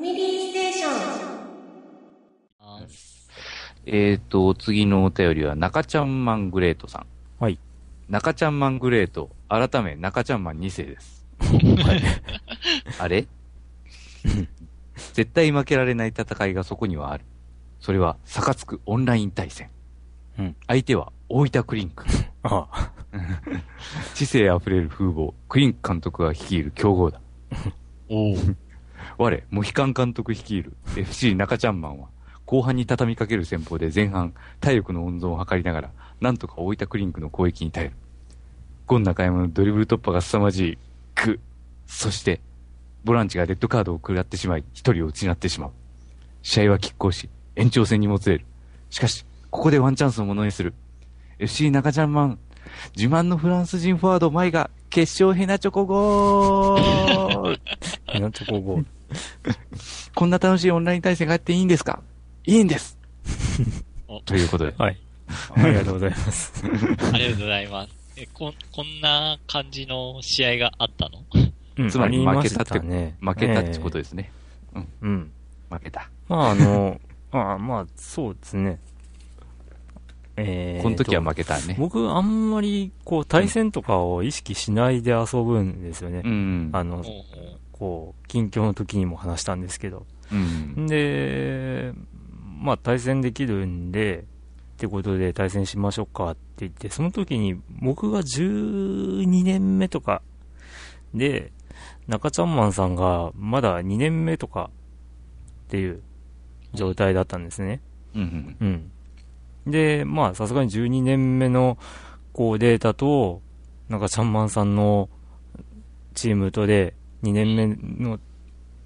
ファミリーステーション。あえーと、次のお便りは中ちゃんマングレートさん。はい。中ちゃんマングレート、改め中ちゃんマン2世です。あれ？絶対負けられない戦いがそこにはある。それは、サカツクオンライン対戦。うん相手は、大分クリンク。ああ。知性あふれる風貌、クリンク監督が率いる強豪だ。おう。我、モヒカン監督率いる FC 中ちゃんマンは、後半に畳みかける戦法で前半、体力の温存を図りながら、なんとか大分クリンクの攻撃に耐える。ゴン中山のドリブル突破が凄まじい、ク。そして、ボランチがレッドカードを食らってしまい、一人を失ってしまう。試合は拮抗し、延長戦にもつれる。しかし、ここでワンチャンスをものにする。FC 中ちゃんマン、自慢のフランス人フォワード、マイが、決勝ヘナチョコゴールヘナチョコゴール。こんな楽しいオンライン対戦があっていいんですか？いいんですおということで。はい。ありがとうございます。ありがとうございます。え、こ、こんな感じの試合があったの？うんつまり負けたってね。負けたってことで。ですね。うん。負けた。まあ、あの、あまあ、そうですね。えーとこの時は負けたね。僕、あんまり、こう、対戦とかを意識しないで遊ぶんですよね。うん。あのこう、近況の時にも話したんですけど。うん。で、まあ、対戦できるんで、ってことで対戦しましょうかって言って、その時に僕が12年目とかで、中ちゃんマンさんがまだ2年目とかっていう状態だったんですね。うん。うん。で、まあ、さすがに12年目の、こう、データと、中ちゃんマンさんのチームとで、2年目の、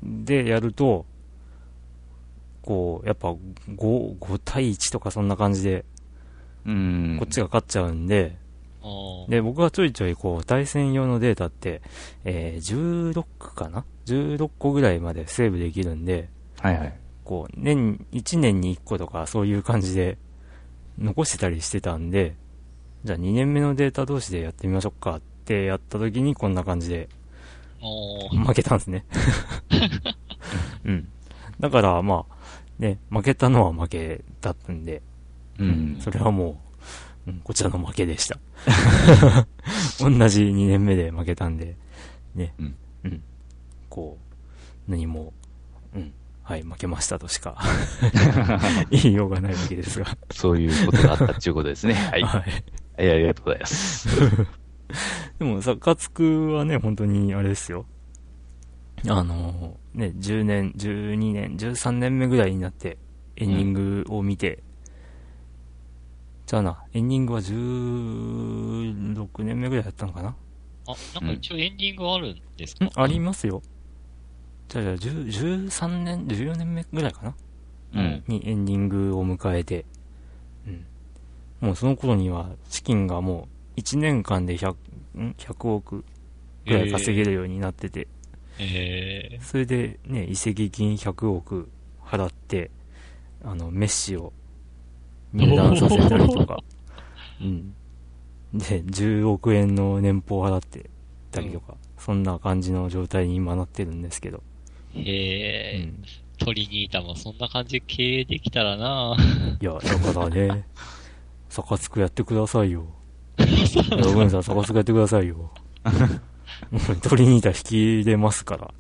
でやると、こう、やっぱ5、5対1とかそんな感じで、うん。こっちが勝っちゃうんで、で、僕はちょいちょいこう、対戦用のデータって、えー、16かな ?16 個ぐらいまでセーブできるんで、はいはい。こう、年、1年に1個とかそういう感じで残してたりしてたんで、じゃあ2年目のデータ同士でやってみましょうかってやった時にこんな感じで負けたんですね。うん。だからまあ、ね、負けたのは負けだったんで、うん。それはもう、うん、こちらの負けでした。同じ2年目で負けたんで、ね、うん。うん。こう、何も、うん。はい、負けましたとしか 言いようがないわけですが。そういうことがあったっていうことですね。はい。はい。はい、ありがとうございます。でも、サカツクはね、本当にあれですよ。あのね、10年、12年、13年目ぐらいになって、エンディングを見て、じゃあな、エンディングは16年目ぐらいだったのかな？あ、なんか一応エンディングあるんですか？んありますよ。じゃあ、じゃあ、10 13年、14年目ぐらいかな？うん。にエンディングを迎えて、うん。もうその頃には資金がもう1年間で100、ん ?100 億ぐらい稼げるようになってて、えそれでね、移籍金100億払って、あの、メッシを入団させたりとか、うん。で、10億円の年俸払ってたりとか、そんな感じの状態に今なってるんですけど、ー、うえー、ん。トリニータもそんな感じで経営できたらないや、だからね、サカツクやってくださいよ。ログンさん、サカツクやってくださいよ。もうトリニータ引き入れますから。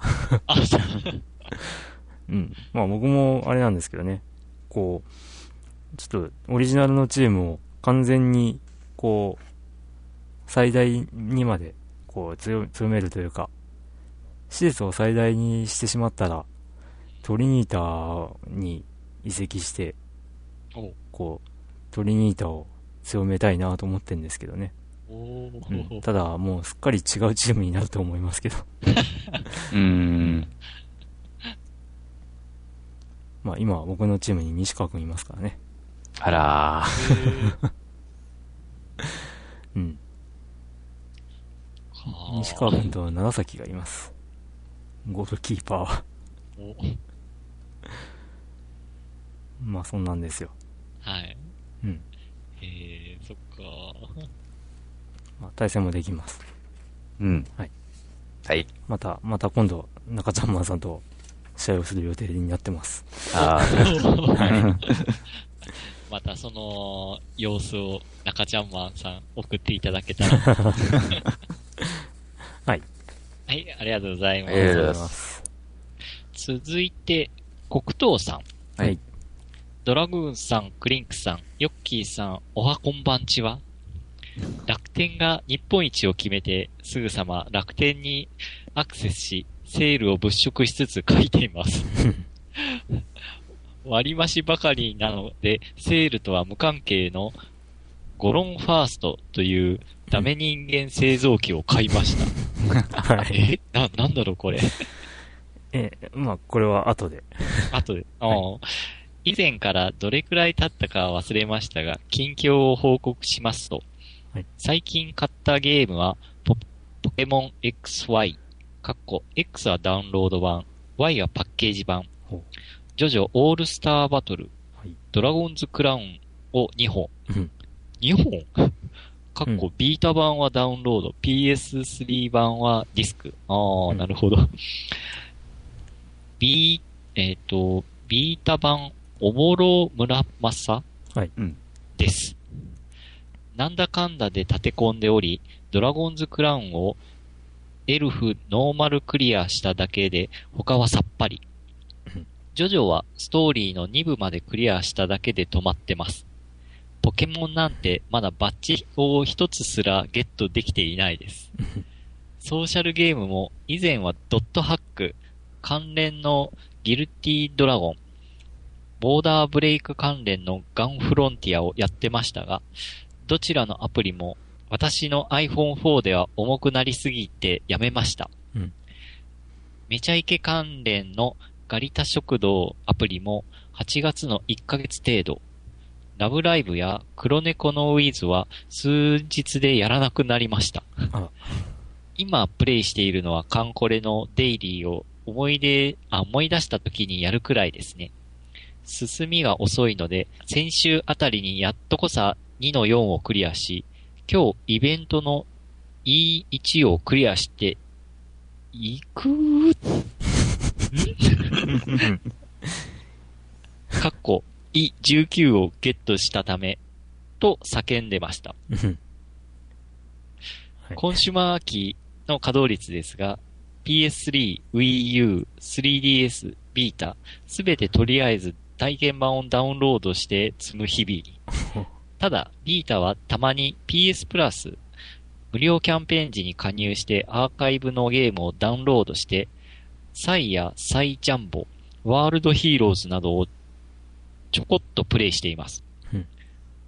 あ、そう。うん。まあ僕もあれなんですけどね、こう、ちょっとオリジナルのチームを完全に、こう、最大にまで、こう、強強めるというか、施設を最大にしてしまったら、トリニータに移籍して、こう、トリニータを強めたいなと思ってるんですけどね。おうんー、ただ、もうすっかり違うチームになると思いますけど。うん。まあ今、僕のチームに西川くんいますからね。あらー。うん。はあ西川君と長崎がいます。ゴールキーパーは。おまあそんなんですよ。はい。うん。えー、そっか。まあ対戦もできます。うん。はい。はい。また、また今度、中ちゃんマンさんと試合をする予定になってます。あ またその様子を中ちゃんマンさん送っていただけたら。はい。はい、ありがとうございまありがとうございす。ます。続いて、黒糖さん。はい。ドラグーンさん、クリンクさん、ヨッキーさん、おはこんばんちは？楽天が日本一を決めて、すぐさま楽天にアクセスし、セールを物色しつつ書いています。割増ばかりなので、セールとは無関係のゴロンファーストというダメ人間製造機を買いました。はい。え？な、なんだろうこれ。え、まあ、これは後で。後で。うん以前からどれくらい経ったかは忘れましたが、近況を報告しますと、はい。最近買ったゲームはポ、ポケモン XY、かっこ X はダウンロード版、Y はパッケージ版ジョジョオールスターバトル、はい。ドラゴンズクラウンを2本。うん。2本？かっこビータ版はダウンロード、PS3 版はディスク。ああ、うん。なるほど。ビー、えっ、と、ビータ版、おもろ村正？はいうんです。なんだかんだで立て込んでおり、ドラゴンズクラウンをエルフノーマルクリアしただけで、他はさっぱりうん。ジョジョはストーリーの2部までクリアしただけで止まってます。ポケモンなんてまだバッジを一つすらゲットできていないです。ソーシャルゲームも以前はドットハック、関連のギルティドラゴン、ボーダーブレイク関連のガンフロンティアをやってましたが、どちらのアプリも私の iPhone4 では重くなりすぎてやめました。うんめちゃイケ関連のガリタ食堂アプリも8月の1ヶ月程度。ラブライブや黒猫のウィズは数日でやらなくなりました。今プレイしているのはカンコレのデイリーを思い出、あ、思い出した時にやるくらいですね。進みが遅いので、先週あたりにやっとこさ2の4をクリアし、今日イベントの E1 をクリアして、いくー？かっこ E19 をゲットしたため、と叫んでました。コンシュマー機の稼働率ですが、PS3、Wii U、3DS、ビータ、すべてとりあえず体験版をダウンロードして積む日々。ただ、ビータはたまに PS プラス、無料キャンペーン時に加入してアーカイブのゲームをダウンロードして、サイやサイジャンボ、ワールドヒーローズなどをちょこっとプレイしていますうん。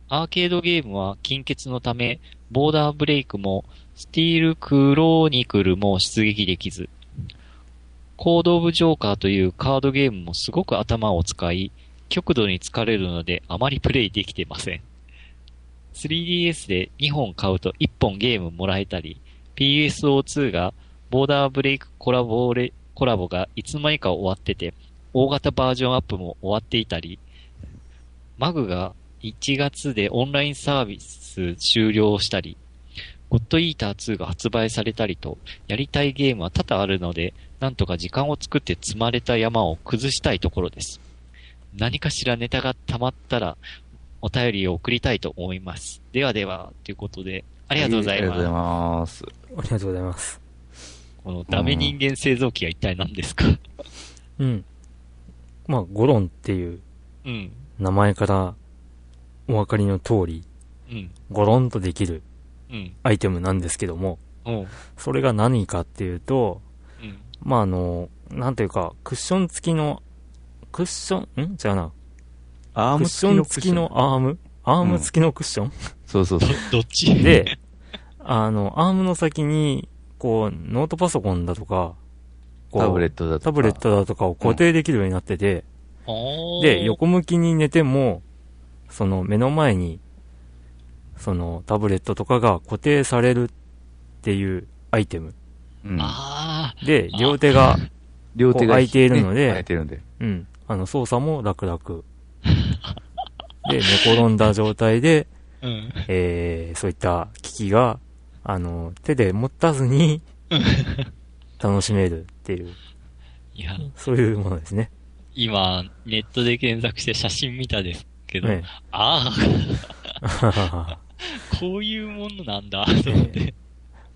アーケードゲームは金欠のため、ボーダーブレイクもスティールクローニクルも出撃できず、コードオブジョーカーというカードゲームもすごく頭を使い、極度に疲れるのであまりプレイできてません。3DS で2本買うと1本ゲームもらえたり、PSO2 がボーダーブレイクコラボレコラボがいつの間にか終わってて、大型バージョンアップも終わっていたり、マグが1月でオンラインサービス終了したり、ゴッドイーター2が発売されたりと、やりたいゲームは多々あるので、なんとか時間を作って積まれた山を崩したいところです。何かしらネタが溜まったら、お便りを送りたいと思います。ではでは、ということで、ありがとうございありがとうございまます。ありがとうございます。す。このダメ人間製造機は一体何ですか？うん。まあ、ゴロンっていううん。名前からお分かりの通り、うん。ゴロンとできるうん。アイテムなんですけども、うん。それが何かっていうと、うん。まあ、あの、なんていうか、クッション付きの、クッション、ん？じゃあな。アームクッション付きのアーム？アーム付きのクッション、どそうそうそう。、どっち？で、あの、アームの先に、こう、ノートパソコンだとか、こうタブレットだとか。タブレットだとかを固定できるようになってて、おーで、横向きに寝ても、その目の前に、そのタブレットとかが固定されるっていうアイテム。うん。あで、あ両手が、両手が空いているのでね空いてるんで。うん、あの、操作も楽々。で、寝転んだ状態で、あ。うん。えー、そういった機器が、あの、手で持たずに、楽しめるっていう。いや、そういうものですね。今、ネットで検索して写真見たですけど、えああ、え こういうものなんだ、と思って。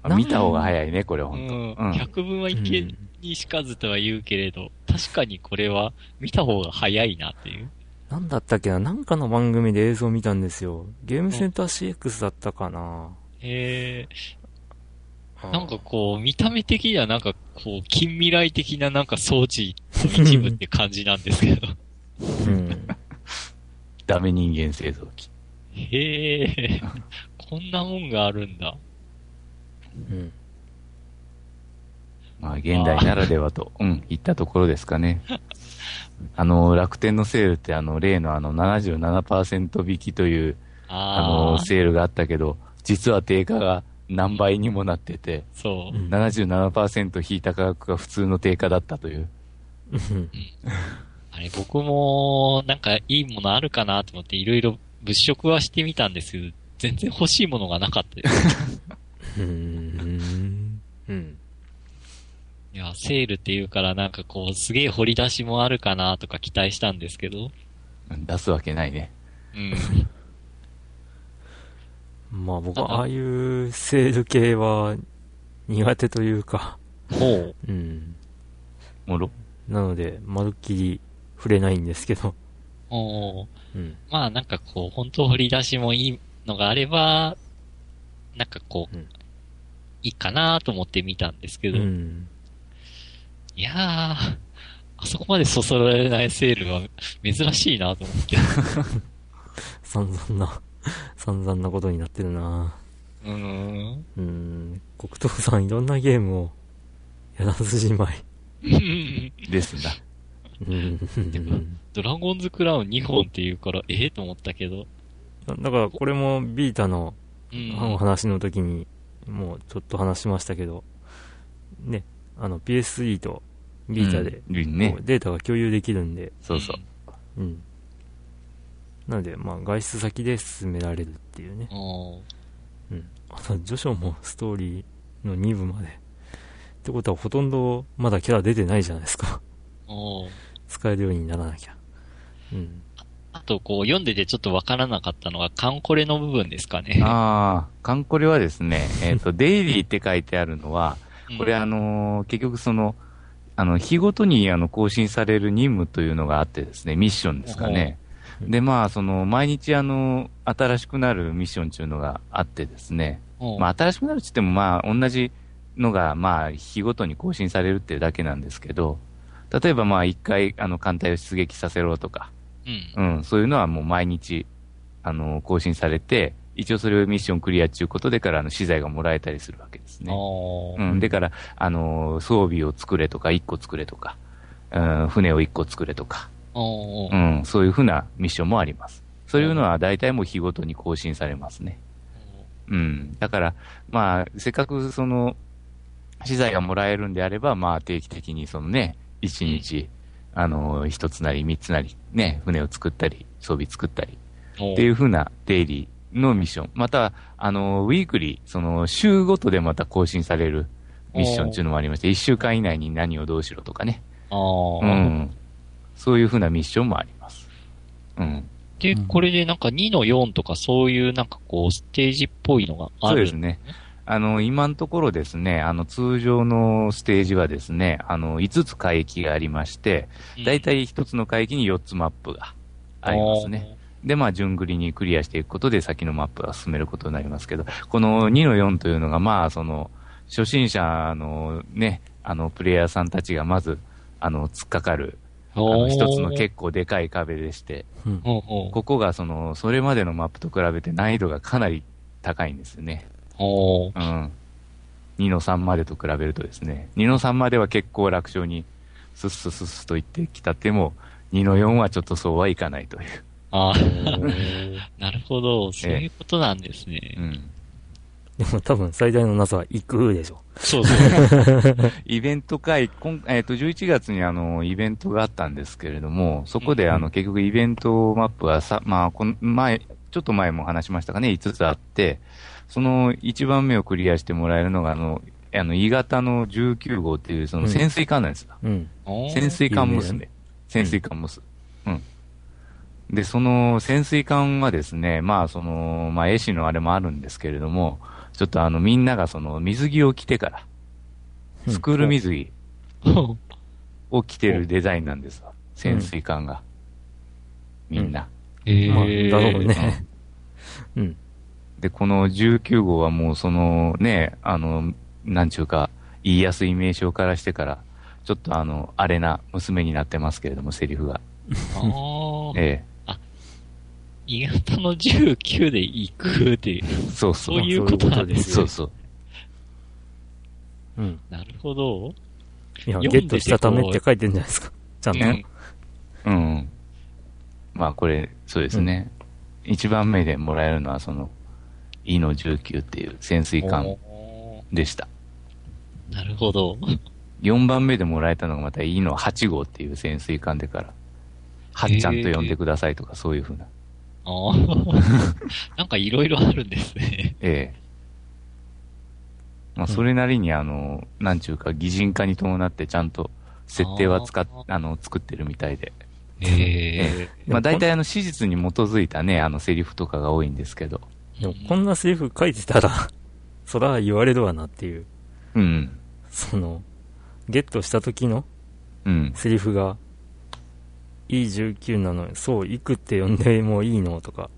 あ見た方が早いね、これ、ほうん。うん。百分は一見にしかずとは言うけれど、確かにこれは見た方が早いなっていう。なんだったっけな？なんかの番組で映像見たんですよ。ゲームセンター CX だったかなへえ、なんかこう、見た目的にはなんかこう、近未来的ななんか装置の一部って感じなんですけど。うん。ダメ人間製造機。へえ、こんなもんがあるんだ。うん。まあ、現代ならではと、うん、言ったところですかね。あの、楽天のセールって、あの、例のあの、77%引きという、ああの、あ、セールがあったけど、実は定価が何倍にもなってて、そう。うん77%引いた価格が普通の定価だったという。うんあれ、僕も、なんかいいものあるかなと思っていろいろ物色はしてみたんですけど、全然欲しいものがなかったです。うん。うん。いや、セールっていうからなんかこう、すげえ掘り出しもあるかなとか期待したんですけど、うん出すわけないね。うん。まあ僕はああいうセール系は苦手というか、ほう。うん。もろ？なので、まるっきり触れないんですけど、おーうん。まあなんかこう、本当掘り出しもいいのがあれば、なんかこう、うんいいかなと思って見たんですけうど、ん。いやー、あそこまでそそられないセールは珍しいなと思って。散々な、散々なことになってるなうーん。うん。黒糖さんいろんなゲームをやらずじまい。ですんだ。うん。ドラゴンズクラウン2本って言うから、ええと思ったけど。だからこれもビータの話の時にもうちょっと話しましたけど、ね、あの PS3 とビータで。データが共有できるんで、そうそう。うん。なので、まあ外出先で進められるっていうね。うん。あと、ジョショもストーリーの2部まで。ってことはほとんどまだキャラ出てないじゃないですか。使えるようにならなきゃ。うん。あと、こう、読んでてちょっとわからなかったのが、カンコレの部分ですかね。ああ、カンコレはですね、えっ、と、デイリーって書いてあるのは、うんこれあのー結局その、あの、日ごとにあの更新される任務というのがあってですね、ミッションですかね。で、まあ、その、毎日あの、新しくなるミッションっていうのがあってですね、まあ、新しくなるって言っても、まあ、同じのが、まあ、日ごとに更新されるっていうだけなんですけど、例えばまあ、一回、あの、艦隊を出撃させろとか、うん。うん、そういうのはもう毎日、あの、更新されて、一応それをミッションクリアっていうことでから、あの、資材がもらえたりするわけですね。うん、でから、あの、装備を作れとか、一個作れとか、うん、船を一個作れとか、うん、そういうふうなミッションもあります。そういうのは大体もう日ごとに更新されますね。うん。だから、まあ、せっかくその、資材がもらえるんであれば、まあ定期的にそのね、一日、あの、一つなり三つなり、ね、船を作ったり、装備作ったり、っていうふうなデイリーのミッション。また、あの、ウィークリー、その、週ごとでまた更新されるミッションっていうのもありまして、一週間以内に何をどうしろとかね。うん。そういうふうなミッションもあります。うん。で、これでなんか2の4とかそういうなんかこう、ステージっぽいのがある。そうですね。あの、今のところですね、あの、通常のステージはですね、あの、5つ海域がありまして、うん。だいたい1つの海域に4つマップがありますね。で、まあ、順繰りにクリアしていくことで先のマップが進めることになりますけど、この2の4というのが、まあ、その、初心者のね、あの、プレイヤーさんたちがまず、あの、突っかかる、あ。の、一つの結構でかい壁でして、ここがその、それまでのマップと比べて難易度がかなり高いんですよね。ほううん。2の3までと比べるとですね、2の3までは結構楽勝に、スッスッスッスッと言ってきたっても、2の4はちょっとそうはいかないという。ああ、なるほど。そういうことなんですね。うん。でも多分最大の謎は行くでしょ。そうそう。イベント会、今えっ、と、11月にあの、イベントがあったんですけれども、そこであの、結局イベントマップはさ、まあ、この前、ちょっと前も話しましたかね、5つあって、その1番目をクリアしてもらえるのが、あの、あの、鋳型の19号っていう、その潜水艦なんですよ。うん。潜水艦ムス有名ね。潜水艦ムス。うん。で、その潜水艦はですね、まあ、その、まあ、絵師のあれもあるんですけれども、ちょっとあの、みんながその、水着を着てから、うんスクール水着おを着てるデザインなんですわ。潜水艦が。みんな。えまあ、ー、だろうね。うん。で、この19号はもうそのね、あの、なんちゅうか、言いやすい名称からしてから、ちょっとあの、あれな娘になってますけれども、セリフが。あーえ鋳型の19で行くっていう。え。そうそう。そういうことなんですそうそう。うん。なるほど。いや、ゲットしたためって書いてるんじゃないですか。ちゃんと。うんうん。まあこれ、そうですね。一、番目でもらえるのはその、E の19っていう潜水艦おでした。ーなるほど。4番目でもらえたのがまた E の8号っていう潜水艦でから、はっちゃんと呼んでくださいとかそういうふうな。あー なんかいろいろあるんですね。ええ。まあそれなりにあの、なんちゅうか擬人化に伴ってちゃんと設定は使っあ、あの、作ってるみたいで。えまあ大体あの史実に基づいたね、あのセリフとかが多いんですけど。ー。でも、こんなセリフ書いてたら、そら言われるわなっていう。うん。その、ゲットした時のうん。セリフが、E19 なのに、そう、行くって呼んでもいいのとか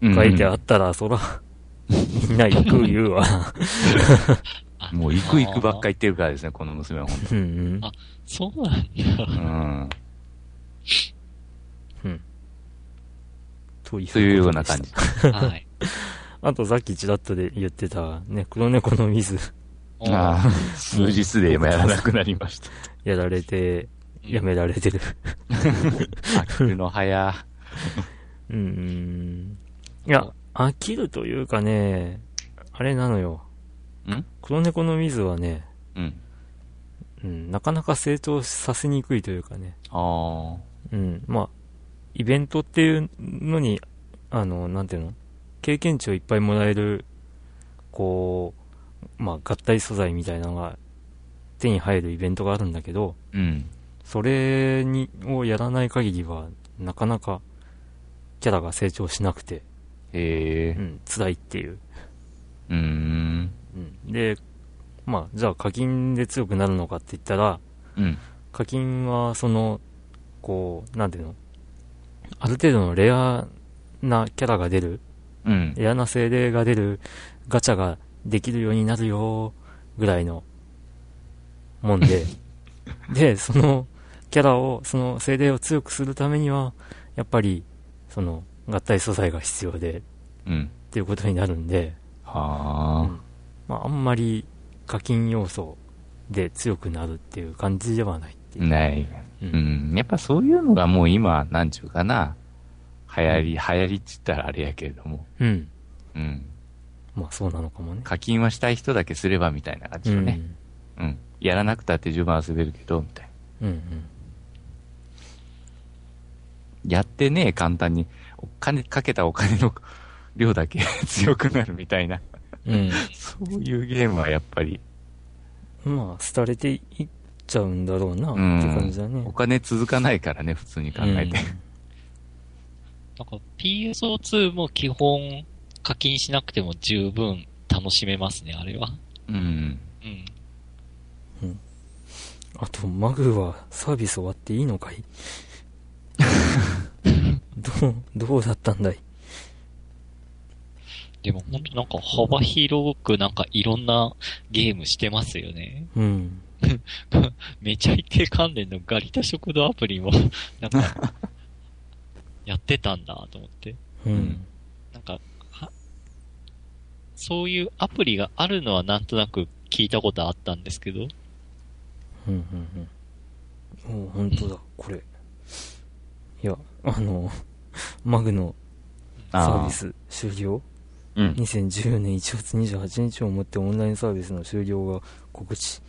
うん書いてあったら、そら、みんな行く言うわ。あ もう行く行くばっか言ってるからですね、この娘は本うんうん。あそうなんだ。当うん。うん。というというような感たじ。はい。あとさっきちらっとで言ってた、ね、黒猫の水ああ、数日でやらなくなりました。やられて、やめられてる。飽きるの早。うんうん。いや、飽きるというかね、あれなのよ。ん？黒猫の水はね、うん。うん、なかなか成長させにくいというかね。あうん、まあ、イベントっていうのに、あの、なんていうの？経験値をいっぱいもらえる、こう、まあ、合体素材みたいなのが手に入るイベントがあるんだけど、あ。うん。それに、をやらない限りは、なかなか、キャラが成長しなくて、へえ。うん、辛いっていう。うん。で、まあ、じゃあ課金で強くなるのかって言ったら、うん。課金は、その、こう、なんていうの？ある程度のレアなキャラが出る、うん。レアな精霊が出るガチャができるようになるよ、ぐらいのもんで、で、そのキャラを、その精霊を強くするためには、やっぱり、その合体素材が必要で、うん。っていうことになるんで、はまあ、あんまり課金要素で強くなるっていう感じではないってあ。いう。ない。ううんん。やっぱそういうのがもう今、なんちゅうかな。流行り、流行りって言ったらあれやけれども。うん。うん。まあそうなのかもね。課金はしたい人だけすればみたいな感じよね。うん。やらなくたって十分遊べるけど、みたいな。うん。うんやってね、簡単に。お金、かけたお金の 量だけ 強くなるみたいな。うん。うん。そういうゲームはやっぱり、まあ、廃れていっちゃうんだろうな、ってうん感じだね。お金続かないからね、普通に考えて。なんか PSO2 も基本課金しなくても十分楽しめますね、あれは。うん。うん。あと、マグはサービス終わっていいのかい？どう、どうだったんだい？でも本当なんか幅広くなんかいろんなゲームしてますよね。うん。めちゃイケ関連のガリタ食堂アプリも、なんか、やってたんだと思って。うん。なんか、は、そういうアプリがあるのはなんとなく聞いたことあったんですけど、うん。うん。うん。お本当だ、これ。いや、あの、マグのサービス終了？うん。2014年1月28日をもってオンラインサービスの終了が告知。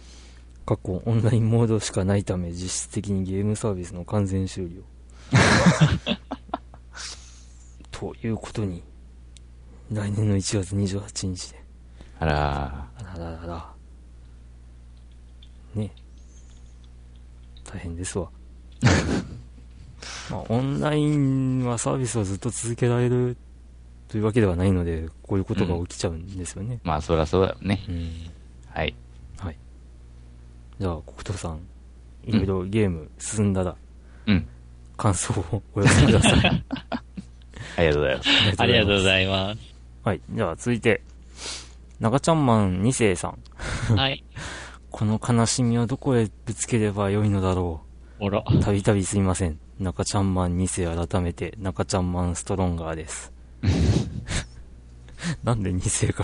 過去オンラインモードしかないため実質的にゲームサービスの完全終了。ということに、来年の1月28日で。あらあらららら。ね。大変ですわ。まあ、オンラインはサービスをずっと続けられるというわけではないので、こういうことが起きちゃうんですよね。まあ、そりゃそうだよね。うん。はい。はい。じゃあ、国藤さん、いろいろゲーム進んだら、うん。感想をお寄せください。ありがとうございます。ありがとうごいざいます。はい。じゃあ、続いて、中ちゃんマン2世さん。はい。この悲しみをどこへぶつければよいのだろおら。う。たびたびすいません。中ちゃんマン2世改めて、中ちゃんマンストロンガーです。なんで2世か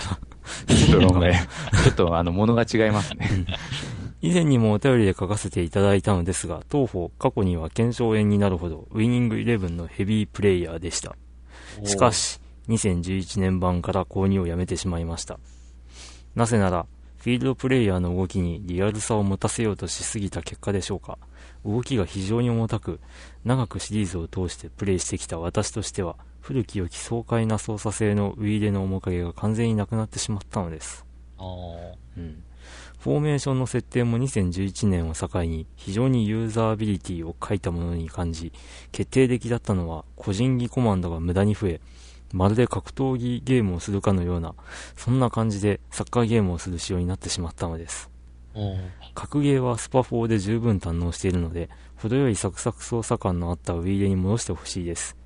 ら？ストロングね。ちょっと、あの、物が違いますね。以前にもお便りで書かせていただいたのですが、当方、過去には検証炎になるほど、ウイニングイレブンのヘビープレイヤーでした。しかし、2011年版から購入をやめてしまいました。なぜなら、フィールドプレイヤーの動きにリアルさを持たせようとしすぎた結果でしょうか。動きが非常に重たく、長くシリーズを通してプレイしてきた私としては、古き良き爽快な操作性のウイイレの面影が完全になくなってしまったのです。うん。フォーメーションの設定も2011年を境に非常にユーザービリティを書いたものに感じ、決定的だったのは個人技コマンドが無駄に増え、まるで格闘技ゲームをするかのような、そんな感じでサッカーゲームをする仕様になってしまったのです。格ゲーはスパ4で十分堪能しているので、程よいサクサク操作感のあったウィーレに戻してほしいです。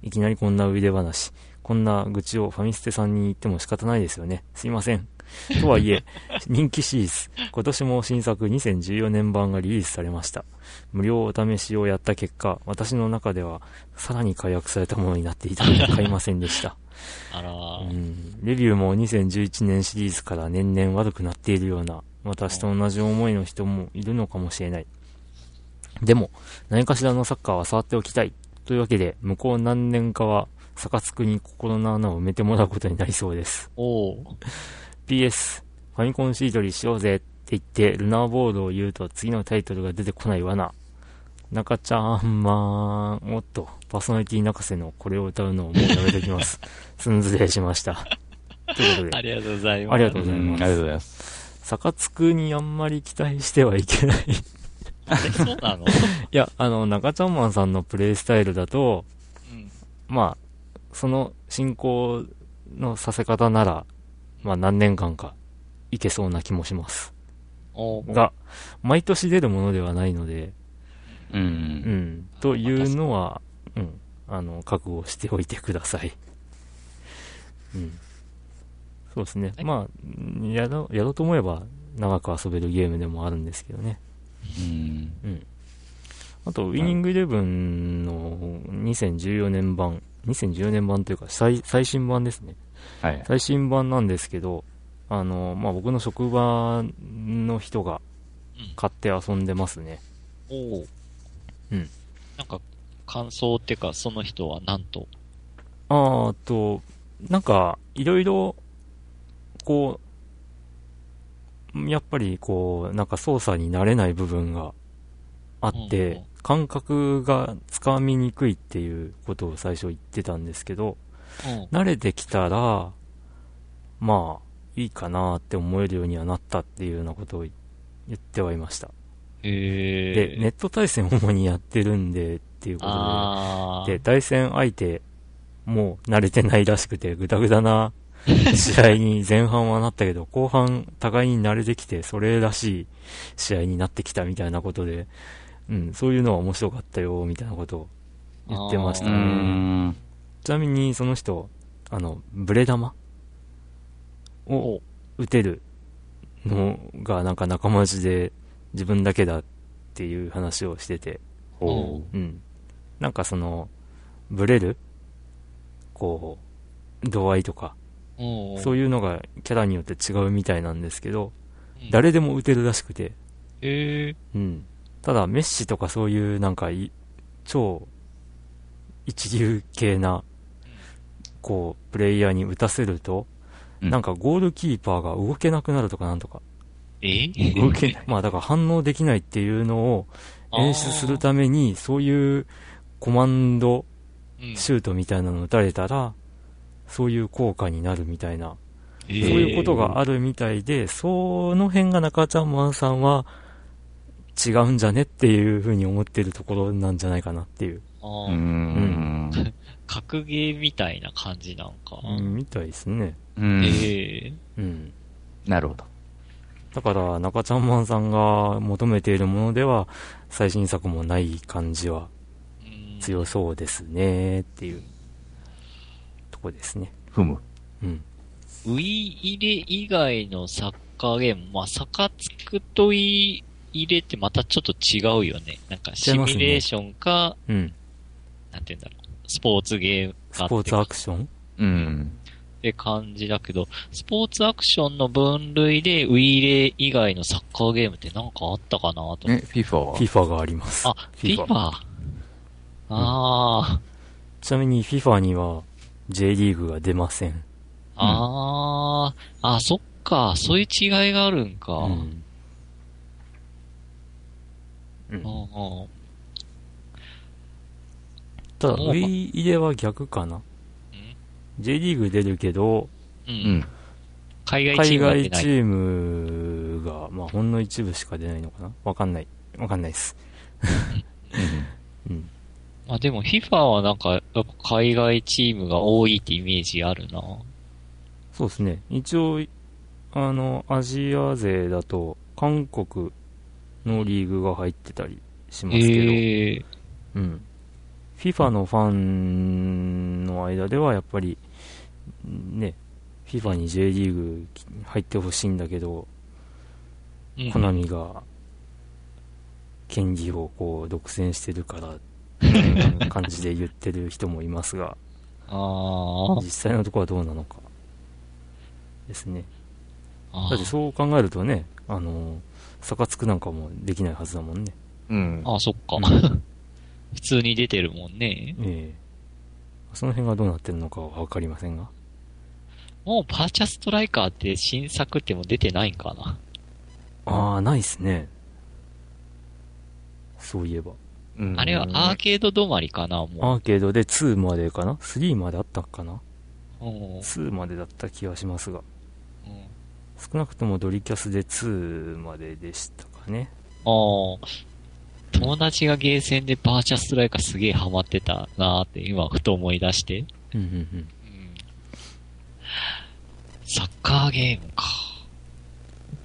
いきなりこんなウィーレ話、こんな愚痴をファミステさんに言っても仕方ないですよね。すいません。とはいえ、人気シリーズ、今年も新作2014年版がリリースされました。無料お試しをやった結果、私の中ではさらに解約されたものになっていたので買いませんでした。あらうー。ん、レビューも2011年シリーズから年々悪くなっているような、私と同じ思いの人もいるのかもしれない。でも、何かしらのサッカーは触っておきたい。というわけで、向こう何年かは、逆つくに心の穴を埋めてもらうことになりそうです。おー。PS、ファミコンシートにしようぜって言って、ルナーボールを言うと次のタイトルが出てこない罠。中ちゃんまーん、おっと、パーソナリティ泣かせのこれを歌うのをもうやめておきます。すんずれしました。ということで、ありがとうございます。ありがとううんございますありがとうございます。逆つくにあんまり期待してはいけない。いえそうなの？や、あの、中ちゃんマンさんのプレイスタイルだと、うん。まあ、その進行のさせ方なら、まあ何年間かいけそうな気もします。が、毎年出るものではないので、う。うんん、というのは、うん、あの、覚悟しておいてください。うん。そうですね。はいまあ、やろう、やろうと思えば長く遊べるゲームでもあるんですけどね。うん。うん。あと、ウィニングイレブンの2014年版、2014年版というか最、最新版ですね。はい。最新版なんですけど、あの、まあ、僕の職場の人がうん買って遊んでますね。おー。うん。なんか、感想っていうか、その人はなんと？あーあと、なんか、いろいろ、こう、やっぱりこう、なんか操作に慣れない部分があっうんうんて、感覚がつかみにくいっていうことを最初言ってたんですけど、うん。慣れてきたら、まあ、いいかなって思えるようにはなったっていうようなことを言ってはいました。へで、ー。ネット対戦を主にやってるんでっていうことで。で、対戦相手も慣れてないらしくて、ぐだぐだな 試合に前半はなったけど、後半互いに慣れてきて、それらしい試合になってきたみたいなことで、うん、そういうのは面白かったよ、みたいなことを言ってましうたね。ん。ちなみにその人、あの、ブレ玉？をお打てるのがなんか仲間内で自分だけだっていう話をしてて、ほうん。なんかその、ブレる？こう、度合いとか。そういうのがキャラによって違うみたいなんですけど、うん誰でも打てるらしくて、へー。うん。ただ、メッシとかそういうなんかい、超一流系な、こう、プレイヤーに打たせると、うんなんかゴールキーパーが動けなくなるとかなんとか。え？動けない。まあだから反応できないっていうのを演出するために、そういうコマンドうんシュートみたいなの打たれたら、そういう効果になるみたいな、そうそういうことがあるみたいで、その辺が中ちゃんマンさんは、違うんじゃねっていう風に思ってるところなんじゃないかなっていう。あうん。格ゲーみたいな感じなんか？うん、みたいですね。うん。ええうん。なるほど。だから、中ちゃんマンさんが求めているものでは、最新作もない感じはうん強そうですね、っていうとこですね。ふむ。うん。ウィ入れ以外のサッカーゲーム、まあ、サカツクとウィ入れってまたちょっと違うよね。なんかシミュレーションか、うん。なんて言うんだろう。スポーツゲームかスポーツアクション？うん。って感じだけど、スポーツアクションの分類でウィ入れ以外のサッカーゲームってなんかあったかなと思って。え、FIFA は ?FIFA があります。あ、FIFA。ああ、ちなみに FIFA には J リーグが出ません。ああ、あ、そっか、そういう違いがあるんか。ううんん。うんうんただ、もう Wii 入れは逆かな。J リーグ出るけど、う。うんん。海外チー海外チ。ームが、まあ、ほんの一部しか出ないのかなわかんない。わかんないです。うん。まあでも FIFA はなんか、やっぱ海外チームが多いってイメージあるな。そうですね。一応、あの、アジア勢だと、韓国のリーグが入ってたりしますけど、ええうん。FIFA のファンの間ではやっぱり、ね、FIFA に J リーグ入ってほしいんだけど、うんコナミが権利をこう独占してるから、みたいな感じで言ってる人もいますが、あ実際のところはどうなのかですね。あ。だってそう考えるとね、あの、サカツクなんかもできないはずだもんね。うん。ああ、そっか。普通に出てるもんね。ええその辺がどうなってるのかはわかりませんが。もうパーチャストライカーって新作ってもう出てないんかな。ああ、ないっすね。そういえば。うんあれはアーケード止まりかな、アもーケードで2までかな ?3 まであったかな？う。うん。?2 までだった気がしますが。うん少なくともドリキャスで2まででしたかね。ああ。友達がゲーセンでパーチャストライカーすげえハマってたなーって今ふと思い出して。うんうんうん。サッカーゲームか。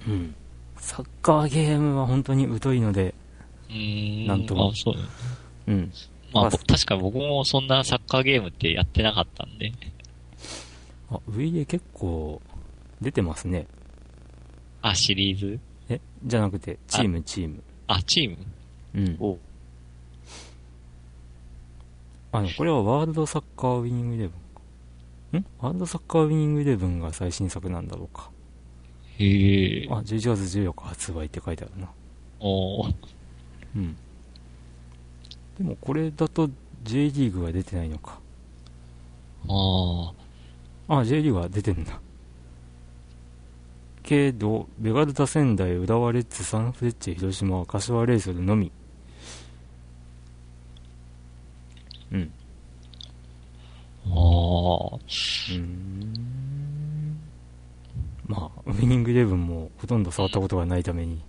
うん。うん。サッカーゲームは本当に疎いので、うーん。なんともあ、そう。うん。まあ、確か僕もそんなサッカーゲームってやってなかったんで。あ、Wii で結構出てますね。あ、シリーズ？え、じゃなくて、チーム、チーム。あ、チーム？うん。おあの、これはワールドサッカーウィニングイレブンか。ん？ワールドサッカーウィニングイレブンが最新作なんだろうか。へえ。あ、11月14日発売って書いてあるな。おーうん。でもこれだと J リーグが出てないのか。ああ。あ、J リーグは出てんだ。けど、ベガルタ仙台、浦和レッズ、サンフレッチェ、広島、柏レイソルのみ。うん。ああ。うーん。まあ、ウィニングイレブンもほとんど触ったことがないために、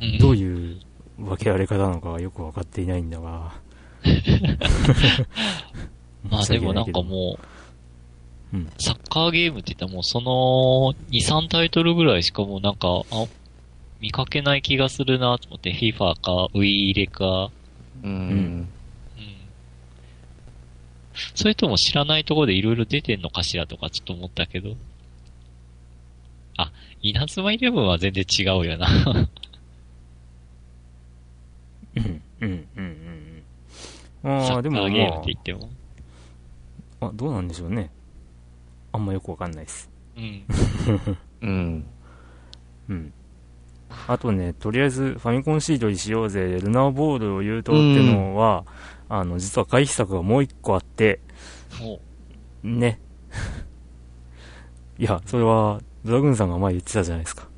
うんどういう分けられ方なのかはよくわかっていないんだが。まあでもなんかもう、うんサッカーゲームって言ったらもうその2、3タイトルぐらいしかもうなんか、あ、見かけない気がするなと思って、FIFA か、ウィー入れか、うん。うん。それとも知らないところでいろいろ出てんのかしらとかちょっと思ったけど。あ、稲妻イレブンは全然違うよな。うん、うん、うん、うん。ああ、サッでもまカーゲームって言っても。あ、あ、どうなんでしょうね。あんまよくわかんないです。うん。うん。うん。あとね、とりあえずファミコンシードにしようぜ、ルナーボールを言うとってのは、あの、実は回避策がもう一個あって、おね。いや、それは、ドラグーンさんが前言ってたじゃないですか。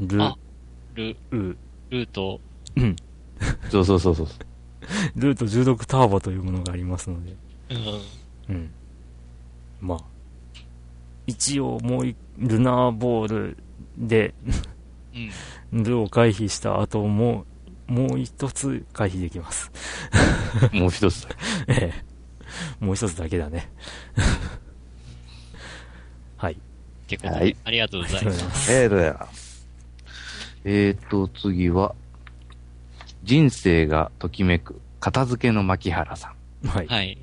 ル、あル、ウ、ルート、うん。そうそうそうそう。ルート16ターボというものがありますので、うん。うん。まあ、一応もうい、ルナーボールで、うん。ルを回避した後も、もう一つ回避できます。もう一つだけ。ええ。もう一つだけだね。はい。ってことで、はいありがとうございありがとうごます。ざいます。えーとえーと、次は、人生がときめく、片付けの牧原さん。はい。はい。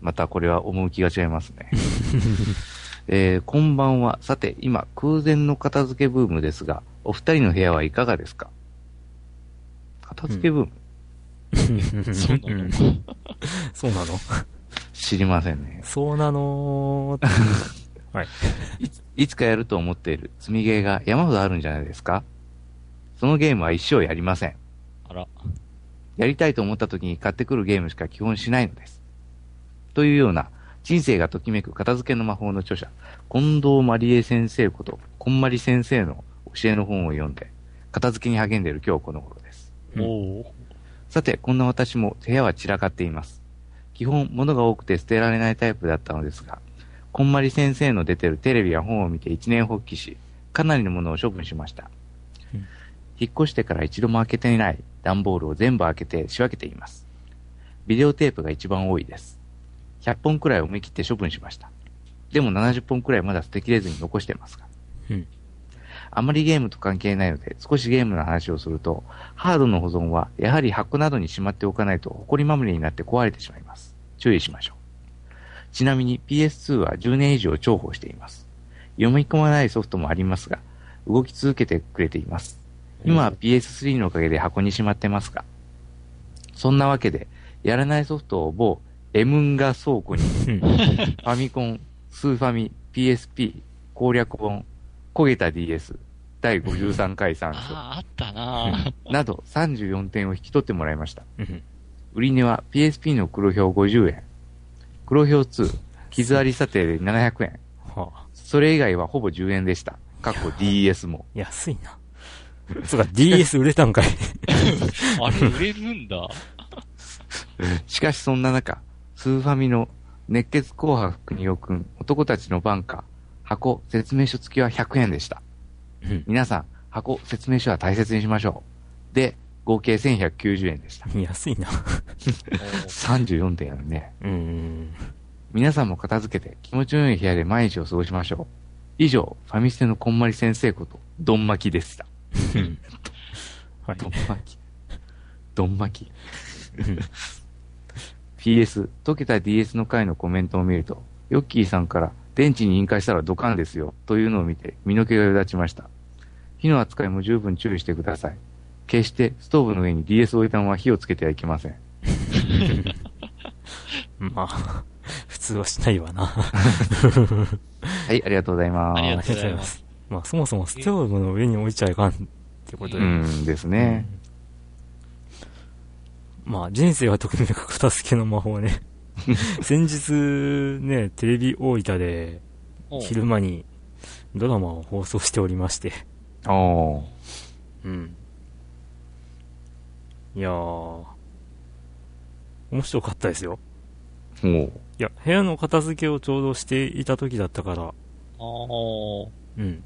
またこれは趣が違いますね。えー、こんばんは。さて、今、空前の片付けブームですが、お二人の部屋はいかがですか？片付けブーム、そうなの そうなの？知りませんね。そうなの はい。いつかやると思っている積みゲーが山ほどあるんじゃないですか？そのゲームは一生やりません。あら。やりたいと思った時に買ってくるゲームしか基本しないのです。というような、人生がときめく片付けの魔法の著者、近藤まりえ先生こと、こんまり先生の教えの本を読んで、片付けに励んでいる今日この頃。さて、こんな私も部屋は散らかっています。基本、物が多くて捨てられないタイプだったのですが、こんまり先生の出てるテレビや本を見て一年発起し、かなりのものを処分しました。うん引っ越してから一度も開けていない段ボールを全部開けて仕分けています。ビデオテープが一番多いです。100本くらい思い切って処分しました。でも70本くらいまだ捨てきれずに残してますが。うんあまりゲームと関係ないので、少しゲームの話をすると、ハードの保存はやはり箱などにしまっておかないと埃まみれになって壊れてしまいます。注意しましょう。ちなみに PS2 は10年以上重宝しています。読み込まないソフトもありますが、動き続けてくれています。今は PS3 のおかげで箱にしまってますが、そんなわけで、やらないソフトを某エムンガ倉庫にうん ファミコン、スーファミ、PSP、攻略本、焦げた DS、第53回参照ああ、あったななど34点を引き取ってもらいました。うん売り値は PSP の黒表50円、黒表2、傷あり査定で700円、はあ、それ以外はほぼ10円でした。過去 DS も。安いな。そうか、DS 売れたんかい。あれ売れるんだ。しかしそんな中、スーファミの熱血紅白国尾くん、男たちのバンカー、箱、説明書付きは100円でした。うん皆さん、箱、説明書は大切にしましょう。で、合計1190円でした。安いな。34点やるね。うん。皆さんも片付けて気持ちの良い部屋で毎日を過ごしましょう。以上、ファミステのこんまり先生こと、どんまきでした。はい。どんまき。どんまき。うん PS、溶けた DS の回のコメントを見ると、ヨッキーさんから電池に引火したらドカンですよ、というのを見て身の毛がよだちました。火の扱いも十分注意してください。決してストーブの上に DS を置いたまま火をつけてはいけません。まあ、普通はしないわな。はい、ありがとうございます。ありがとうございます。まあ、そもそもストーブの上に置いちゃいかんってことで。うんですね。まあ、人生は特に片付けの魔法ね。先日ね、テレビ大分で昼間にドラマを放送しておりまして。おー。うん。いやー、面白かったですよ。おー。いや、部屋の片付けをちょうどしていた時だったから、あーうん。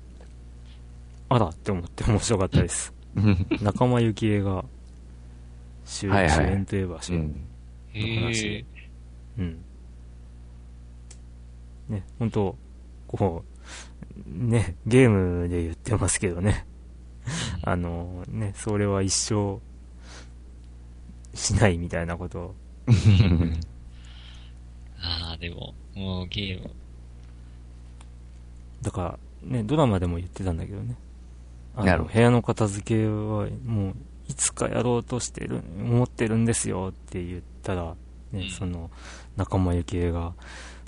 あらって思って面白かったです。仲間由紀恵が主,、はいはい主演といえば主演。うん。うん。ね、本当こう、ね、ゲームで言ってますけどね。あの、ね、それは一生しないみたいなことを。ああ、でも、もうゲーム。だから、ね、ドラマでも言ってたんだけどね。あの、部屋の片付けは、もう、いつかやろうとしてる、思ってるんですよって言ったら、ね、うんその、仲間由紀恵が、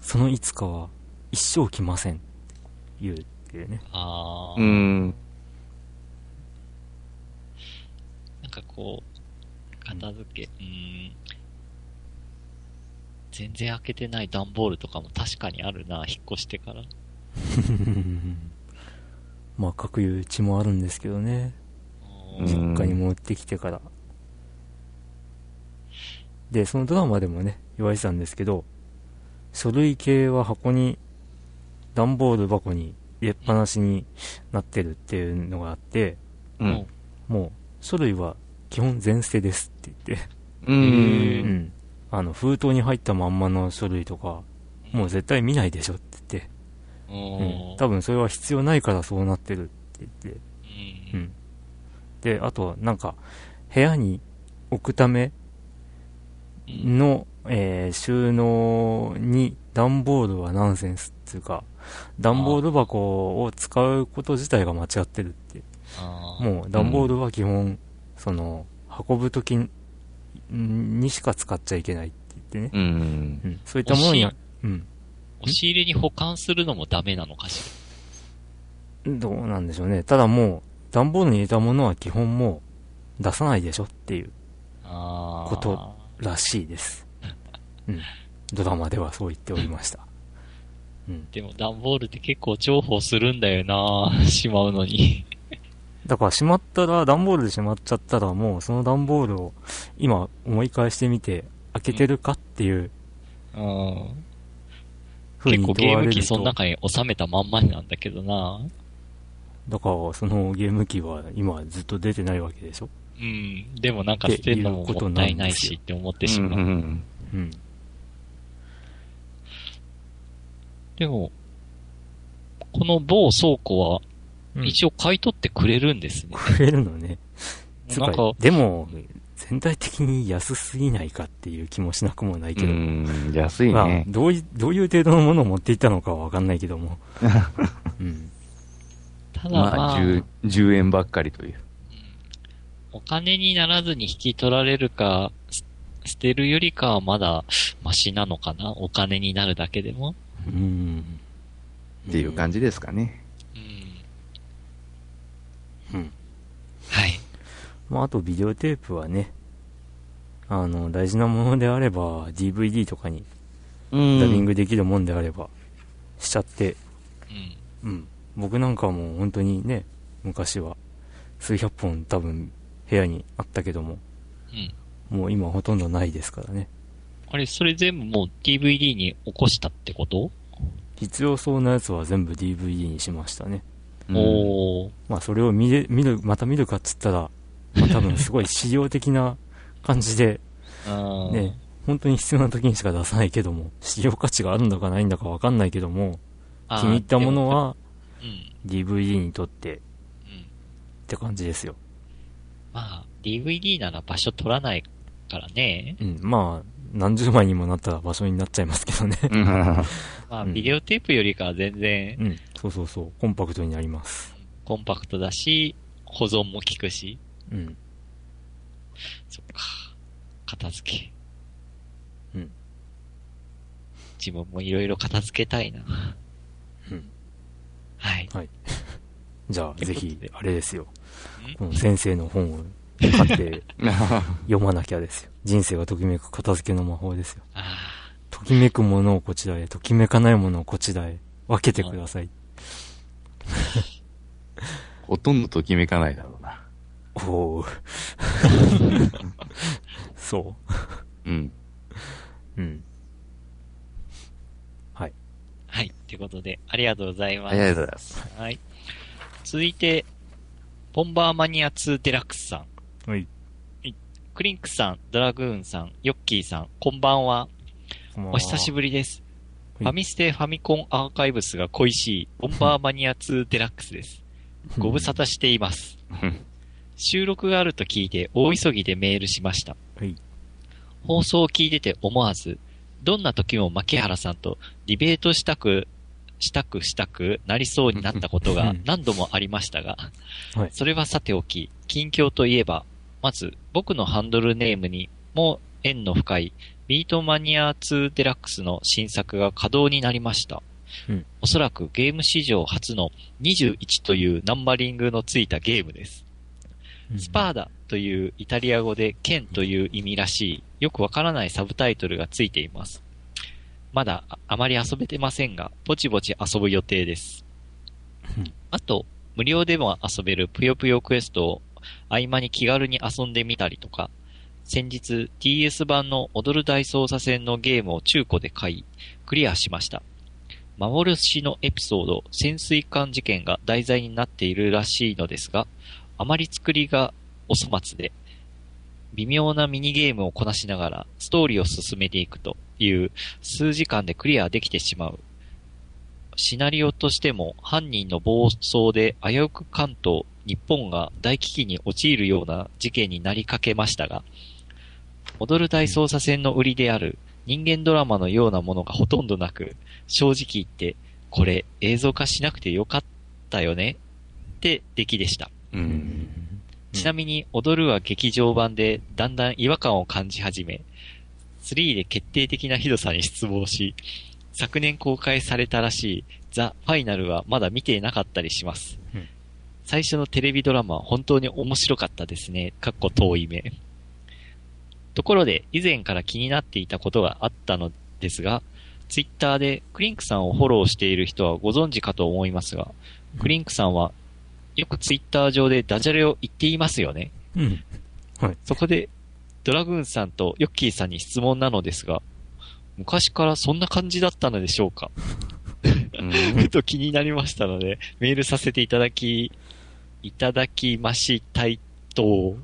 そのいつかは一生来ませんって言うっていうね。ああ、うん。なんかこう、片付け、うーん。全然開けてない段ボールとかも確かにあるな、引っ越してから。まあ、各いうちもあるんですけどね。うん実家に持ってきてから。で、そのドラマでもね、言われてたんですけど、書類系は箱に、段ボール箱に入れっぱなしになってるっていうのがあって、うん。もう、書類は基本全捨てですって言って、う。うんん。あの、封筒に入ったまんまの書類とか、もう絶対見ないでしょって言って、うんうん。多分それは必要ないからそうなってるって言って、ううんん。で、あと、なんか、部屋に置くためうんの、えー収納に段ボールはナンセンスっていうか、段ボール箱を使うこと自体が間違ってるって。もう段ボールは基本、その、運ぶときにしか使っちゃいけないって言ってね。うん。うん。そういったものにうん。押し入れに保管するのもダメなのかしどうなんでしょうね。ただもう、段ボールに入れたものは基本もう出さないでしょっていう。ことらしいです。うん。ドラマではそう言っておりました。うん。でも段ボールって結構重宝するんだよなしまうのに。だからしまったら、段ボールでしまっちゃったらもうその段ボールを今思い返してみて開けてるかっていううん。結構ゲー問われると。ム機その中に収めたまんまなんだけどなだからそのゲーム機は今ずっと出てないわけでしょうん。でもなんか捨てるのももったいないしって思ってしまう。うんうん。でも、この某倉庫はうん一応買い取ってくれるんですね。くれるのね。つなんか、でも、全体的に安すぎないかっていう気もしなくもないけうど。ん。安いまあね、。どうい、どういう程度のものを持っていったのかはわかんないけども。うん。ただまあ、まあ、10、10円ばっかりという。お金にならずに引き取られるか、す捨てるよりかはまだマシなのかな？お金になるだけでも。うん。っていう感じですかね。うん。うん。はい。まあ、あとビデオテープはね、あの、大事なものであれば、DVD とかにうダビングできるもんであれば、しちゃって、うん。うん。僕なんかも本当にね、昔は、数百本多分部屋にあったけども、うん。もう今ほとんどないですからね。あれ、それ全部もう DVD に起こしたってこと、必要そうなやつは全部 DVD にしましたね。うんおー。まあそれを見れ、見る、また見るかっつったら、まあ多分すごい資料的な感じで、ね、本当に必要な時にしか出さないけども、使用価値があるんだかないんだかわかんないけども、気に入ったもの、ではうん。DVD にとってっうん。て感じですよ。まあ、DVD なら場所取らないからね。うん、まあ、何十枚にもなったら場所になっちゃいますけどね。うん まあ、うんビデオテープよりかは全然うん、そうそうそう、コンパクトになります。コンパクトだし、保存も効くし。うん。そっか。片付け。うん。自分もいろいろ片付けたいな。うん。はい。じゃあ、ぜひ、あれですよ。ん？この先生の本を買って 読まなきゃですよ。人生がときめく片付けの魔法ですよ。あときめくものをこちらへ、ときめかないものをこちらへ、分けてください。ほとんどときめかないだろうな。おおそうん。う。うん。はい。ーはい。ということで、ありがとうございます。ありがとうございます。はい。続いて、ボンバーマニア2デラックスさん。はい。クリンクさん、ドラグーンさん、ヨッキーさん、こんばんは。お久しぶぶりです。はいファミステファミコンアーカイブスが恋しい、ボンバーマニア2デラックスです。ご無沙汰しています。収録があると聞いて大急ぎでメールしました。はい放送を聞いてて思わず、どんな時も牧原さんとディベートしたく、したくしたくなりそうになったことが何度もありましたが、はいそれはさておき、近況といえば、まず僕のハンドルネームにも縁の深いビートマニア2デラックスの新作が稼働になりました。うんおそらくゲーム史上初の21というナンバリングのついたゲームです。スパーダというイタリア語で剣という意味らしい、よくわからないサブタイトルがついています。まだああまり遊べてませんが、ぼちぼち遊ぶ予定ですうん。あと、無料でも遊べるぷよぷよクエストを合間に気軽に遊んでみたりとか、先日 TS 版の踊る大捜査線のゲームを中古で買い、クリアしました。幻のエピソード、潜水艦事件が題材になっているらしいのですが、あまり作りがお粗末で、微妙なミニゲームをこなしながらストーリーを進めていくという数時間でクリアできてしまう。シナリオとしても犯人の暴走で危うく関東、日本が大危機に陥るような事件になりかけましたが、踊る大捜査線の売りである人間ドラマのようなものがほとんどなく、正直言って、これ映像化しなくてよかったよねって出来でした。うん。ちなみに、踊るは劇場版でだんだん違和感を感じ始め、3で決定的なひどさに失望し、昨年公開されたらしいザ・ファイナルはまだ見ていなかったりします。うん最初のテレビドラマは本当に面白かったですね。かっこ遠い目。ところで、以前から気になっていたことがあったのですが、ツイッターでクリンクさんをフォローしている人はご存知かと思いますが、クリンクさんはよくツイッター上でダジャレを言っていますよね。うん。そこで、ドラグーンさんとヨッキーさんに質問なのですが、昔からそんな感じだったのでしょうか？うん。ふと気になりましたので、メールさせていただき、いただきましたいと。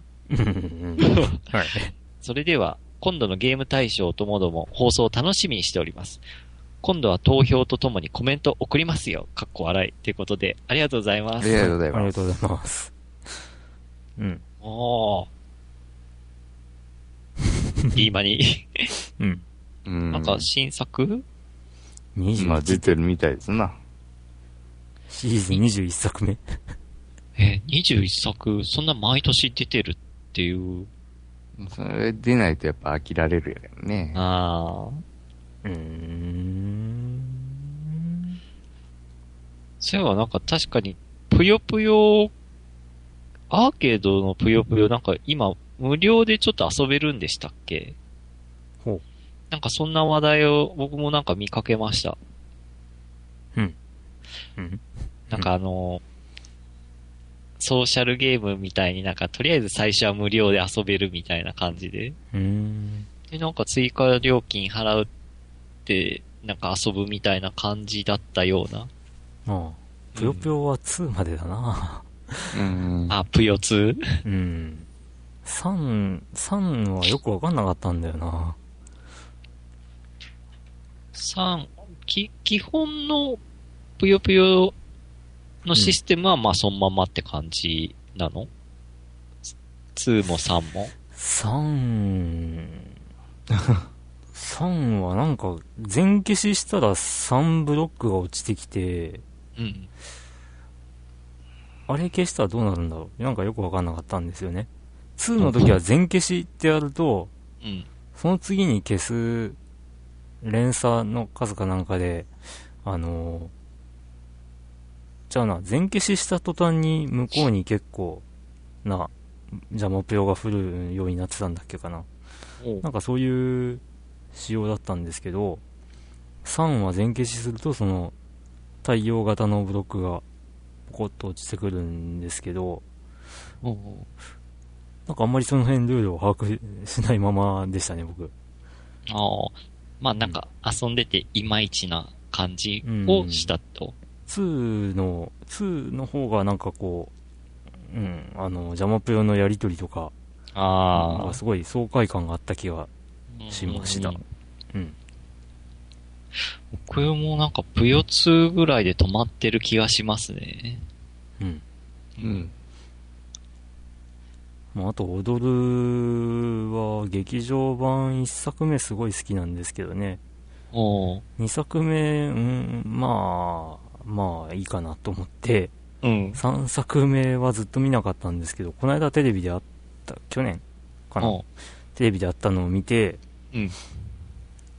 それでは、今度のゲーム大賞ともども放送を楽しみにしております。今度は投票とともにコメント送りますよ。かっこ笑い。ということで、ありがとうございます。ありがとうございあります。がとうございます。うん。おー。いい間に。うん。うん。なんか新作？20まあ出てるみたいですな。シリーズ21作目？え、21作、そんな毎年出てるっていう？それ出ないとやっぱ飽きられるやけどね。ああ。うーん。そういえばなんか確かに、ぷよぷよ、アーケードのぷよぷよなんか今、無料でちょっと遊べるんでしたっけ？ほう。なんかそんな話題を僕もなんか見かけました。うん。なんかあのソーシャルゲームみたいになんかとりあえず最初は無料で遊べるみたいな感じで。うーん。で、なんか追加料金払うって、なんか遊ぶみたいな感じだったような。まあ、ぷよぷよは2までだな。うん。あ、ぷよ 2? うん。3、3はよくわかんなかったんだよな。3、き、基本のぷよぷよのシステムはまあそのままって感じなの、?2 も3も？3、3 はなんか、全消ししたら3ブロックが落ちてきて、うん。あれ消したらどうなるんだろう？なんかよくわかんなかったんですよね。2の時は全消しってやると、うん。その次に消す連鎖の数かなんかで、あのー、じゃあな、全消しした途端に向こうに結構な邪魔ぷよが降るようになってたんだっけかな。なんかそういう仕様だったんですけど、3は全消しするとその太陽型のブロックがポコッと落ちてくるんですけど、なんかあんまりその辺ルールを把握しないままでしたね、僕。ああ。まあなんか遊んでていまいちな感じをしたと。2の、2の方がなんかこう、うん、あの、ジャマプヨのやりとりとか、ああ。すごい爽快感があった気が、しましたうんうん。僕もなんかぷよ2ぐらいで止まってる気がしますね。うん。うん。まあ、あと、踊るは、劇場版1作目すごい好きなんですけどね。おう2作目、うん、まあ、まあ、いいかなと思って、うん。3作目はずっと見なかったんですけど、この間テレビであった、去年かなテレビであったのを見て、うん。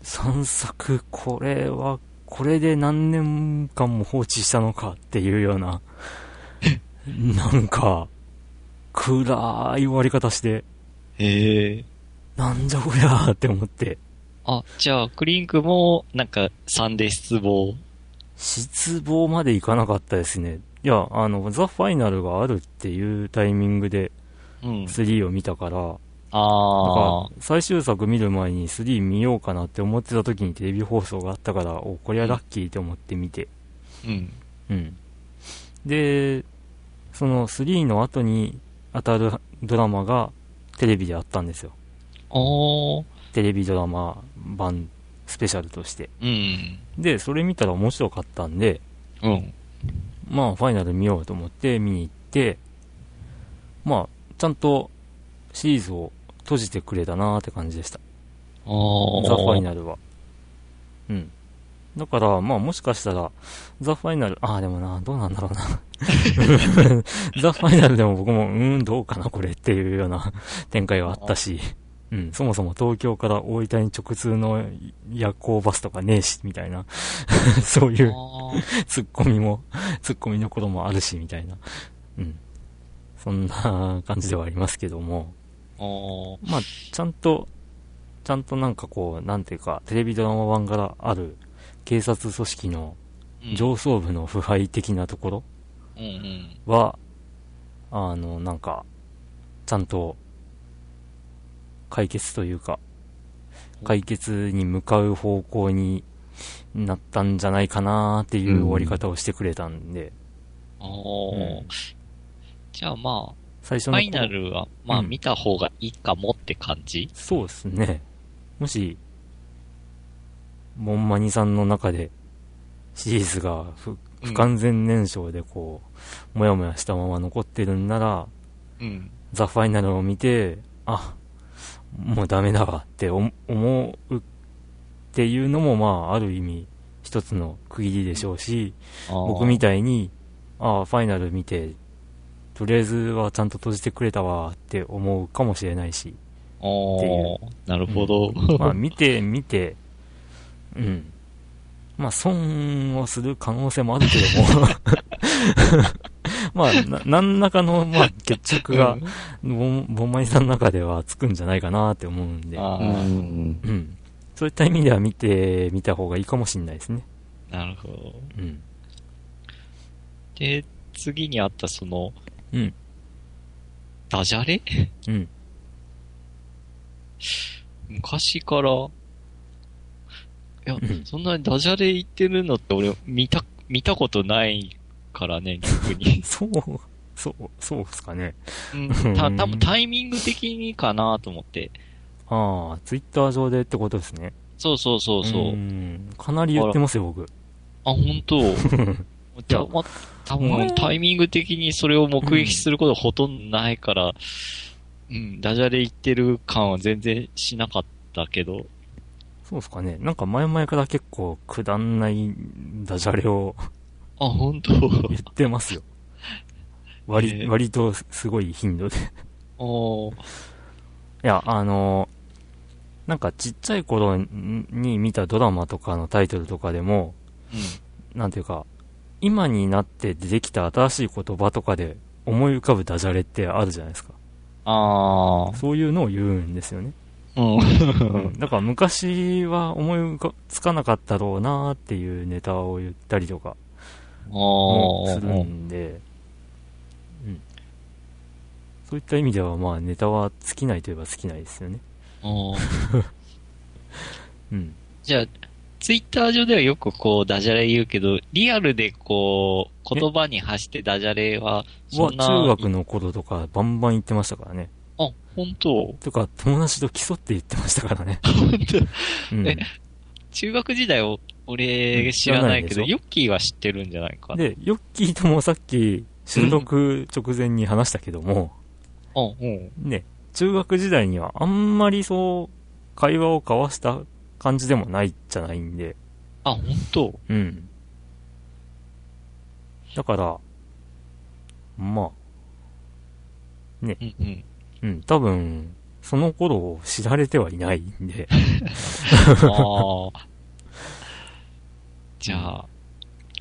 3作、これは、これで何年間も放置したのかっていうような、なんか、暗い終わり方して、へえ。なんじゃこりゃーって思って、あ、じゃあ、クリンクも、なんか、サンデー失望。失望までいかなかったですね。いや、あの、ザ・ファイナルがあるっていうタイミングでうん。3を見たから、なんああか。最終作見る前に3見ようかなって思ってた時にテレビ放送があったから、お、こりゃラッキーって思って見て。うん。うん。で、その3の後に当たるドラマがテレビであったんですよ。テレビドラマ版スペシャルとして。うん。で、それ見たら面白かったんで、うん。まあ、ファイナル見ようと思って見に行って、まあ、ちゃんとシリーズを閉じてくれたなーって感じでした。ザ・ファイナルは。うん。だから、まあもしかしたら、ザ・ファイナル、ああ、でもな、どうなんだろうな。ザ・ファイナルでも僕も、うーん、どうかな、これっていうような 展開はあったし、うん、そもそも東京から大分に直通の夜行バスとかねえし、みたいな、そういうツッコミも、ツッコミのこともあるし、みたいな。うん。そんな感じではありますけども。まあ、ちゃんと、ちゃんとなんかこう、なんていうか、テレビドラマ版からある警察組織のうん上層部の腐敗的なところうんうん。は、あの、なんか、ちゃんと解決というか、解決に向かう方向になったんじゃないかなっていう終わり方をしてくれたんで、おー。うんじゃあまあ、最初の頃ファイナルは、まあうん見た方がいいかもって感じ？そうですね。もし、モンマニさんの中で、シリーズが不不完全燃焼でこう、もやもやしたまま残ってるんなら、うん。ザ・ファイナルを見て、あ、もうダメだわって思思うっていうのも、まあ、ある意味、一つの区切りでしょうし、僕みたたいに、ああ、ファイナル見て、とりあえずはちゃんと閉じてくれたわって思うかもしれないし、おー。なるほど。まあ見て、見て、うん。まあ損をする可能性もあるけども、まあ、な何らかの、まあ、決着が、ボンボンマイさんの中ではつくんじゃないかなって思うんで、あうーん。うん。そういった意味では見てみた方がいいかもしれないですね。なるほど。うん。で、次にあったその、うん。ダジャレ？うん。昔から、いやうん、そんなにダジャレ言ってるのって俺見た、見たことないからね、逆に。そう、そう、そうっすかね。うん、た、多分タイミング的にかなと思って。ああ、ツイッター上でってことですね。そうそうそうそう。んかなり言ってますよ、僕。あ、本当 たま、多前分タイミング的にそれを目撃することほとんどないから、うん、ダジャレ言ってる感は全然しなかったけど、そうっすかね。なんか前々から結構くだんないダジャレをあ、本当？言ってますよ。割、えー割とすごい頻度で。いおーや、あのーなんかちっちゃい頃にに見たドラマとかのタイトルとかでも、うん。なんていうか、今になって出てきた新しい言葉とかで思い浮かぶダジャレってあるじゃないですか。ああ、そういうのを言うんですよね。うん。う んだから昔は思い浮かつかなかったろうなーっていうネタを言ったりとかするんで、うん。そういった意味では、まあネタは尽きないといえば尽きないですよね。じゃあ、ツイッター上ではよくこうダジャレ言うけど、リアルでこう、言葉に発してダジャレは、そはんな。中学の頃とかバンバン言ってましたからね。あ、本当とか友達と競って言ってましたからね。本当うん。え中学時代を俺知らないけど、ヨッキーは知ってるんじゃないか。で、ヨッキーともさっき収録直前に話したけども、あ、うん。ね、中学時代にはあんまりそう、会話を交わした感じでもないじゃないんで、あ、本当うん。だから、まあ、うんうん。うん、多分、その頃知られてはいないんで、ああ。じゃあ、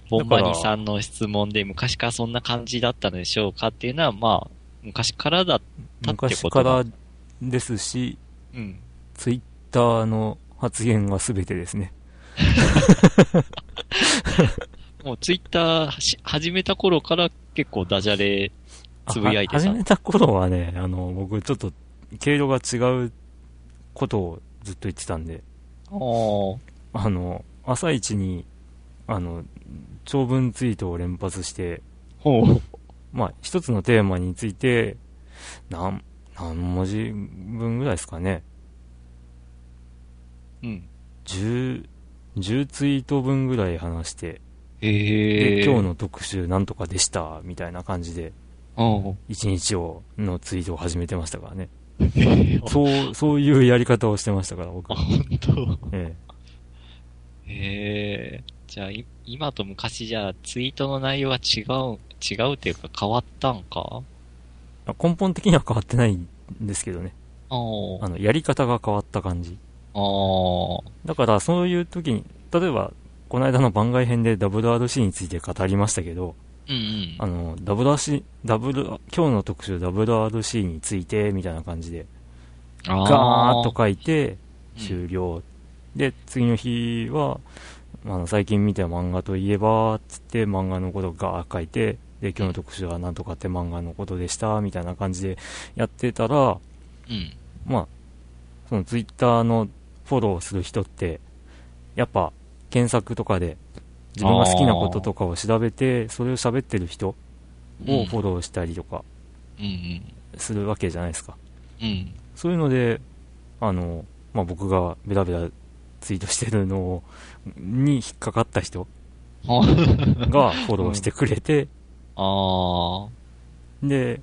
ボンバニさんの質問で昔からそんな感じだったのでしょうかっていうのは、まあ、昔からだったってこと昔からですし、うん。ツイッターの発言は全てですね。もうツイッターし始めた頃から結構ダジャレつぶやいて始めた頃はね、あの、僕ちょっと、経路が違うことをずっと言ってたんで、あの、朝一に、あの、長文ツイートを連発して、ほう。まあ、一つのテーマについて、何、何文字分ぐらいですかね。うん。10、10ツイート分ぐらい話して、ええで今日の特集なんとかでした、みたいな感じで、の、一日を、のツイートを始めてましたからね。うん。そう、そういうやり方をしてましたから、僕あ、。本当？えええじゃあ、い今と昔じゃあ、ツイートの内容が違う、違うっていうか変わったんか？え根本的には変わってないんですけどね。あの、やり方が変わった感じ。あー。だから、そういう時に、例えば、この間の番外編で WRC について語りましたけど、うんうん。あの、WRC、W、今日の特集 WRC について、みたいな感じで、あガーッと書いて、うん終了。で、次の日は、あの、最近見た漫画といえば、つって漫画のことをガーッ書いて、で、今日の特集はなんとかって漫画のことでした、みたいな感じでやってたら、うん。まあ、そのツイッターのフォローする人って、やっぱ検索とかで自分が好きなこととかを調べて、それを喋ってる人をフォローしたりとか。するわけじゃないですか。うん。そういうので、あの、まあ、僕がベラベラツイートしてるのをに引っかかった人あがフォローしてくれて、あで、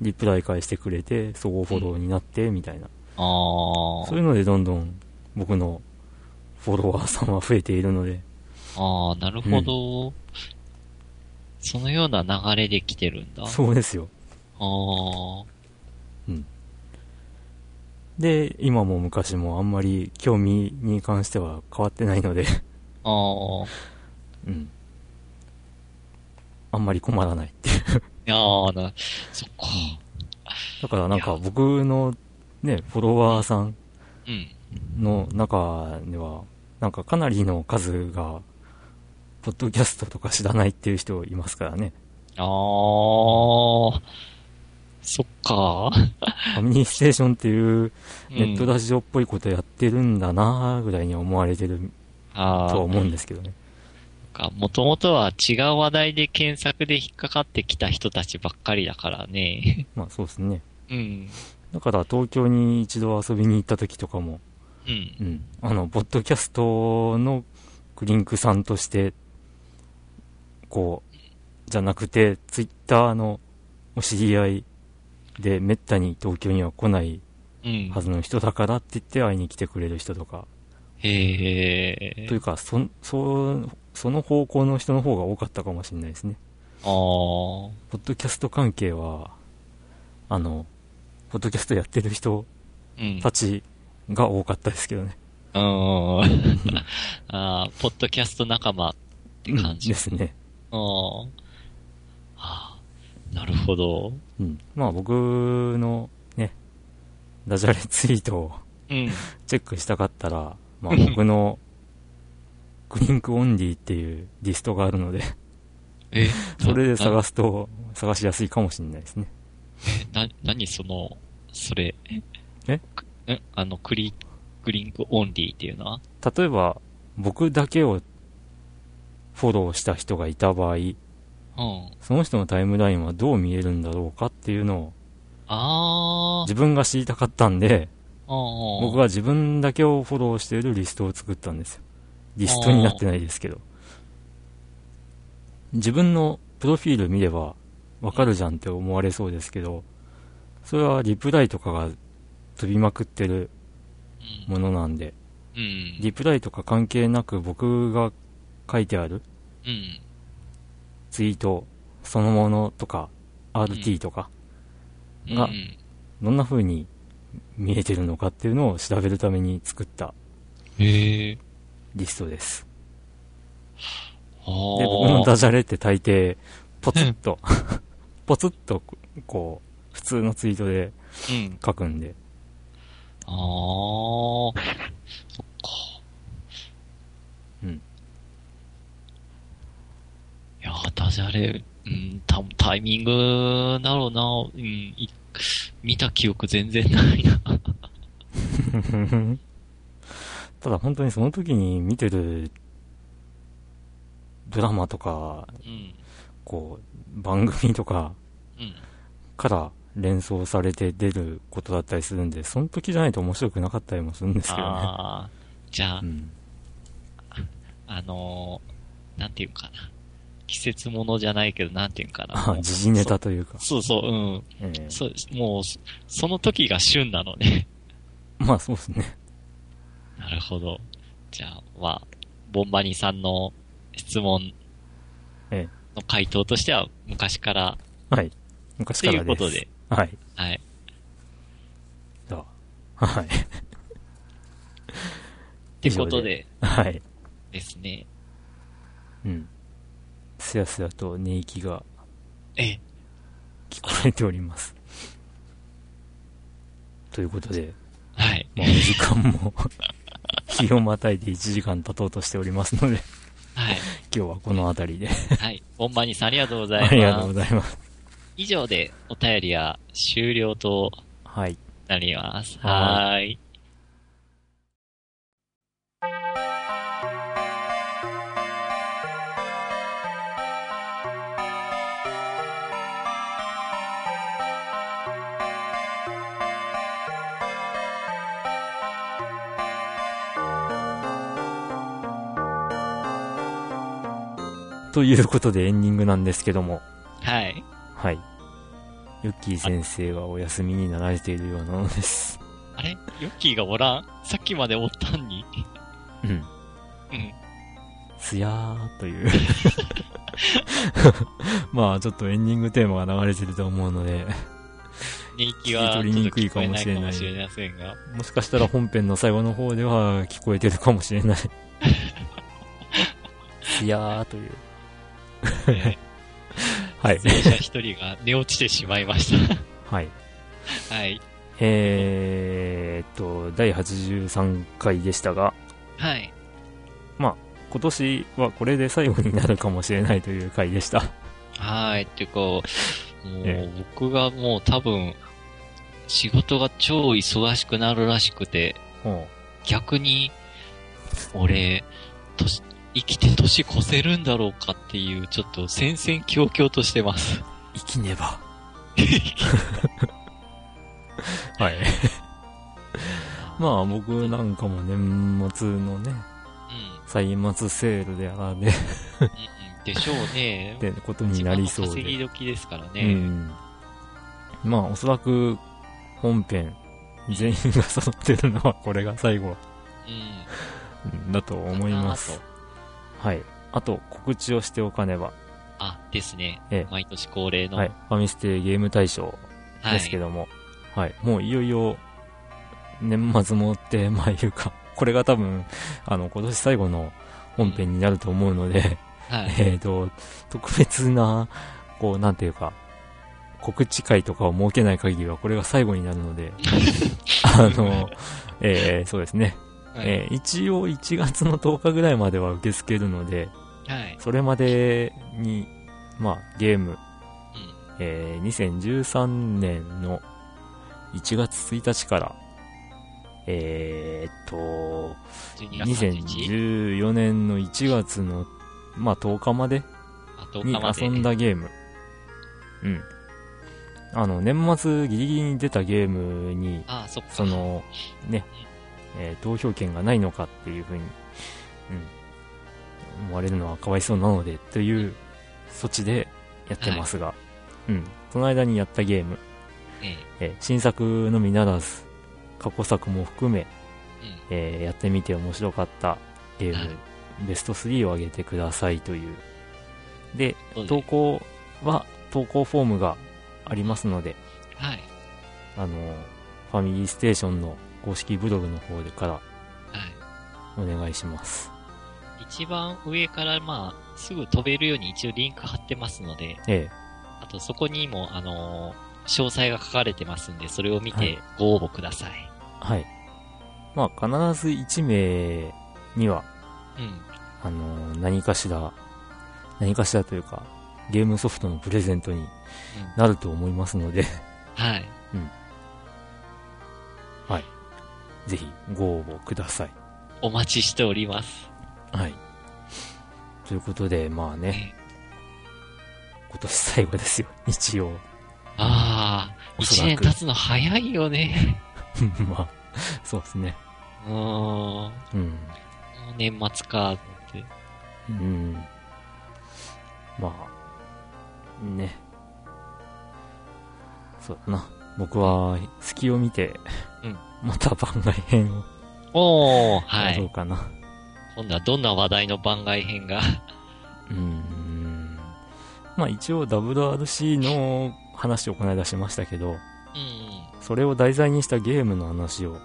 リプライ返してくれて、総合フォローになって、みたいな。ー。あそういうのでどんどん僕のフォロワーさんは増えているので、あ。ああ、なるほど。そのような流れで来てるんだ。そうですよ。ああ。で、今も昔もあんまり興味に関しては変わってないので、ああ。うん。あんまり困らないっていう。いやーな、そっか。だからなんか僕のね、フォロワーさんうん。の中では、なんかかなりの数が、ポッドキャストとか知らないっていう人いますからね。ああ。そっか。ファミリーステーションっていうネットだラジオっぽいことやってるんだなーぐらいに思われてるああ。とは思うんですけどね。か、もともとは違う話題で検索で引っかかってきた人たちばっかりだからね。まあそうですね。うん。だから東京に一度遊びに行った時とかも、うん。うん。あの、ポッドキャストのクリンクさんとして、こう、じゃなくて、ツイッターのお知り合いでめったに東京には来ないうんは。ずの人だからって言って会いに来てくれる人とか、へえ。というか、そ、そ、その方向の人の方が多かったかもしれないですね。ああ。ポッドキャスト関係は、あの、ポッドキャストやってる人うん。たちが多かったですけどね。うん。ああ、ポッドキャスト仲間って感じ。ですね。うん。はあ、なるほど。うん。まあ僕のね、ダジャレツイートをうん。チェックしたかったら、まあ僕のクリンクオンリーっていうリストがあるので、え、それでな探すと探しやすいかもしれないですね。な、なにその、それ？え？くえ？あの、クリ、クリンクオンリーっていうのは？例えば、僕だけをフォローした人がいた場合、うん。その人のタイムラインはどう見えるんだろうかっていうのをあ自分が知りたかったんで。僕は自分だけをフォローしているリストを作ったんですよ。リストになってないですけど。自分のプロフィール見ればわかるじゃんって思われそうですけど、それはリプライとかが飛びまくってるうん。ものなんで、うん。リプライとか関係なく僕が書いてある？うん。ツイートそのものとか、RT とか、がうんどんな風に見えてるのかっていうのを調べるために作った。リストです。あで、僕のあ。ダジャレって大抵、ポツッと、ポツッと、こう、普通のツイートでうん。書くんで、ああ。そっか。うん。いやー、ダジャレ、うん、たタイミングだろうな。うん、い見た記憶全然ないな。ただ本当にその時に見てるドラマとか、うん。こう、番組とかうん。から連想されて出ることだったりするんで、その時じゃないと面白くなかったりもするんですけどね。ああ、じゃあう、ん。あのーなんていうかな。季節ものじゃないけど、なんていうかな。あ、時事ネタというか。そうそう、うん。ええそう。もう、そその時が旬なのね。まあそうですね。なるほど。じゃあ、まあ、ボンバニさんの質問えの回答としては、昔から、はい。昔とからです。いうことで、はい。はい。じゃあ、はい。ってことではい。ですね。うん。すやすやと寝息がえ、聞こえております。ということで、はい。まあ、お時間も 日をまたいで1時間経とうとしておりますので、はい。今日はこの辺りで。はい。ボンバニさんありがとうございます。ありがとうございます。以上でお便りは終了とはい。なります。ははーい。ということでエンディングなんですけども、はい。はい。ヨッキー先生がお休みになられているようなのです。あれ？ヨッキーがおらん？さっきまでおったんに。うん。うん。すやーという。まあ、ちょっとエンディングテーマが流れてると思うので、寝息は取りにくいかもしれない。もしかしたら本編の最後の方では聞こえてるかもしれない。すやーという。え はいー。出演者一人が寝落ちてしまいましはい。た。はい。えーっと、第83回でしたが、はい。今年はこれで最後になるかもしれないという回でした。はい。っていうか、もうえ僕がもう多分、仕事が超忙しくなるらしくて、も逆に、俺、年、生きて年越せるんだろうかっていう、ちょっと戦々恐々としてます。う、生きねば。はい。まあ僕なんかも年末のね、うん。歳末セールであらで、うんうん。でしょうね。ってことになりそう一番の稼ぎで。時ですからうね。ん。まあおそらく本編全員が揃ってるのはこれが最後うん。だと思いますはい。あと告知をしておかねば。あ、ですね。ええ毎年恒例の。はい。ファミステゲーム大賞はい。ですけども、はい、もういよいよ、年末もって、まあいうか、これが多分、あの、今年最後の本編になると思うので、はい。えっと、特別な、こう、なんていうか、告知会とかを設けない限りは、これが最後になるので、あの、えーそうですね、はい。えー一応1月の10日ぐらいまでは受け付けるので、はい。それまでに、まあ、ゲーム、うん。えー2013年の1月1日から、えーっと、12月31日？2014年の1月の、まあ、10日まであ、10に。遊んだゲーム。うん。あの、年末ギリギリに出たゲームに、あ、そっか。その、ね、えー投票権がないのかっていうふうに、うん、思われるのはかわいそうなので、という措置でやってますが、うん。その間にやったゲーム、ええー新作のみならず、過去作も含め、え。うん。えーやってみて面白かったゲーム、はいベスト3を上げてくださいという。で、そうで投稿は、投稿フォームがありますので、はい。あの、ファミリーステーションの公式ブログの方でからはい。お願いします。一番上から、まあ、すぐ飛べるように一応リンク貼ってますので、ええ。あとそこにも、あのー詳細が書かれてますんで、それを見はいてご応募ください。はい。まあ、必ず1名には、うん。あの、何かしら、何かしらというか、ゲームソフトのプレゼントになると思いますので、はい。ぜひご応募ください。お待ちしております。はい。ということで、まあね、ね今年最後ですよ、一応。ああ、一おそらく年経つの早いよね。まあ、そうですね。うーん。もうん。う年末かって。うん。まあ、ね。そうだな。僕は、隙を見て、うんまた番外編をおー、はい。うかな。今度はどんな話題の番外編が？うん。まあ一応 WRC の話をこの間しましたけど、うん。それを題材にしたゲームの話を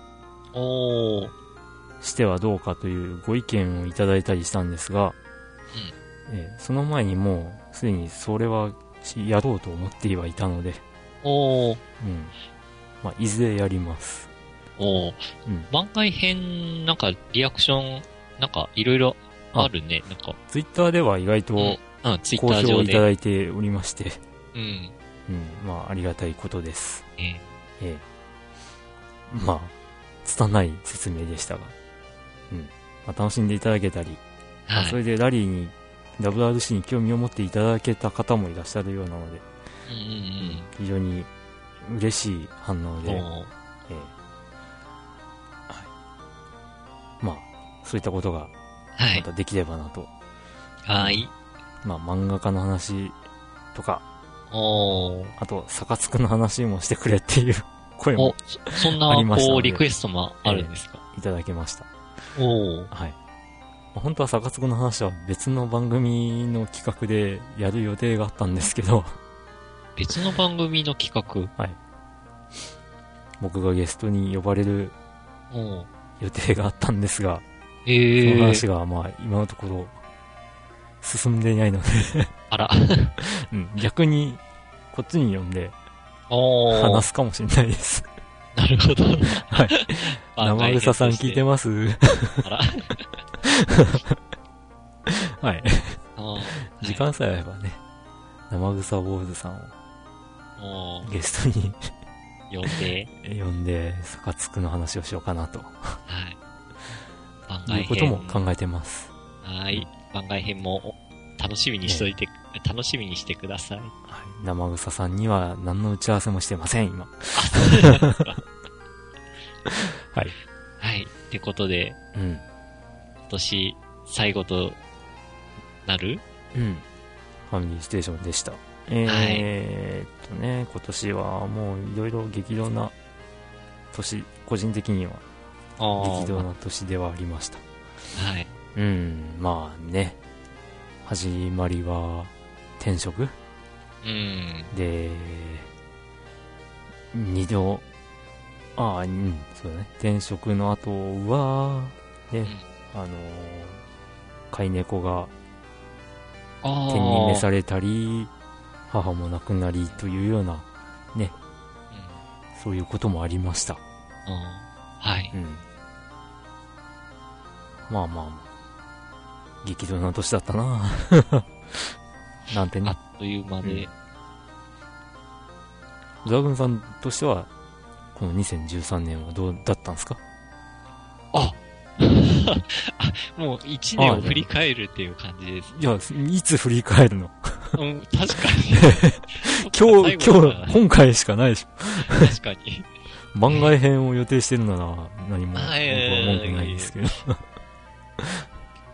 おー。してはどうかというご意見をいただいたりしたんですが、ええその前にもうすでにそれはしやろうと思ってはいたので、おー。うん。まあ、いずれやります。おー。うん。番外編、なんか、リアクション、なんか、いろいろあるね。なんか、ツイッターでは意外とうん、うん、ツイッ好ター上いただいておりまして、うん。うん。まあ、ありがたいことです。えええ。まあ、拙い説明でしたが、うん。まあ、楽しんでいただけたり、ーはい。まあそれでラリーに、WRC に興味を持っていただけた方もいらっしゃるようなので、非常に嬉しい反応うん。で、えー。はい。まあ、そういったことがはい。またできればなと。はい。まあ、漫画家の話とか。あと、サカツクの話もしてくれっていう 声もお、そそんなあり、ましたのこう、でリクエストもあるんですか？いただきました。おー。はい。まあ本当はサカツクの話は別の番組の企画でやる予定があったんですけど、別の番組の企画？僕がゲストに呼ばれる。予定があったんですが、えそのー。話がまあ今のところ進んでいないので、あら。うん、逆にこっちに呼んでおー。話すかもしれないです。なるほど。はい。生草さん聞いてます？あら。はい。あー時間さえあればね、生草坊主さんをゲストに呼んで、呼んで、サカツクの話をしようかなとはい。番い外編。うことも考えてます。はい。番外編も楽しみにしといて、楽しみにしてください。はい、生草さんには何の打ち合わせもしてません、今。はい。はい。ってことで、うん。今年最後となる？うん。ファミリーステーションでした。えーっとね、今年はもういろいろ激動な年、個人的にはあ激動な年ではありました。はい。うん、まあね、始まりは転職うん。で、二度、ああ、うん、そうだね。転職の後は、ね、あのー飼い猫が。天に召されたり、母も亡くなりというような、うんそういうこともありました。あーはい。うん。まあまあまあ、激動な年だったな なんてあねっ。という間で。ザグンさんとしては、この2013年はどうだったんですか？あ あもう一年を振り返るっていう感じです。いや、いつ振り返るのうん、確かに。今日、今日、今回しかないでしょ。確かに。番外編を予定してるなら何も僕は文句ないですけど。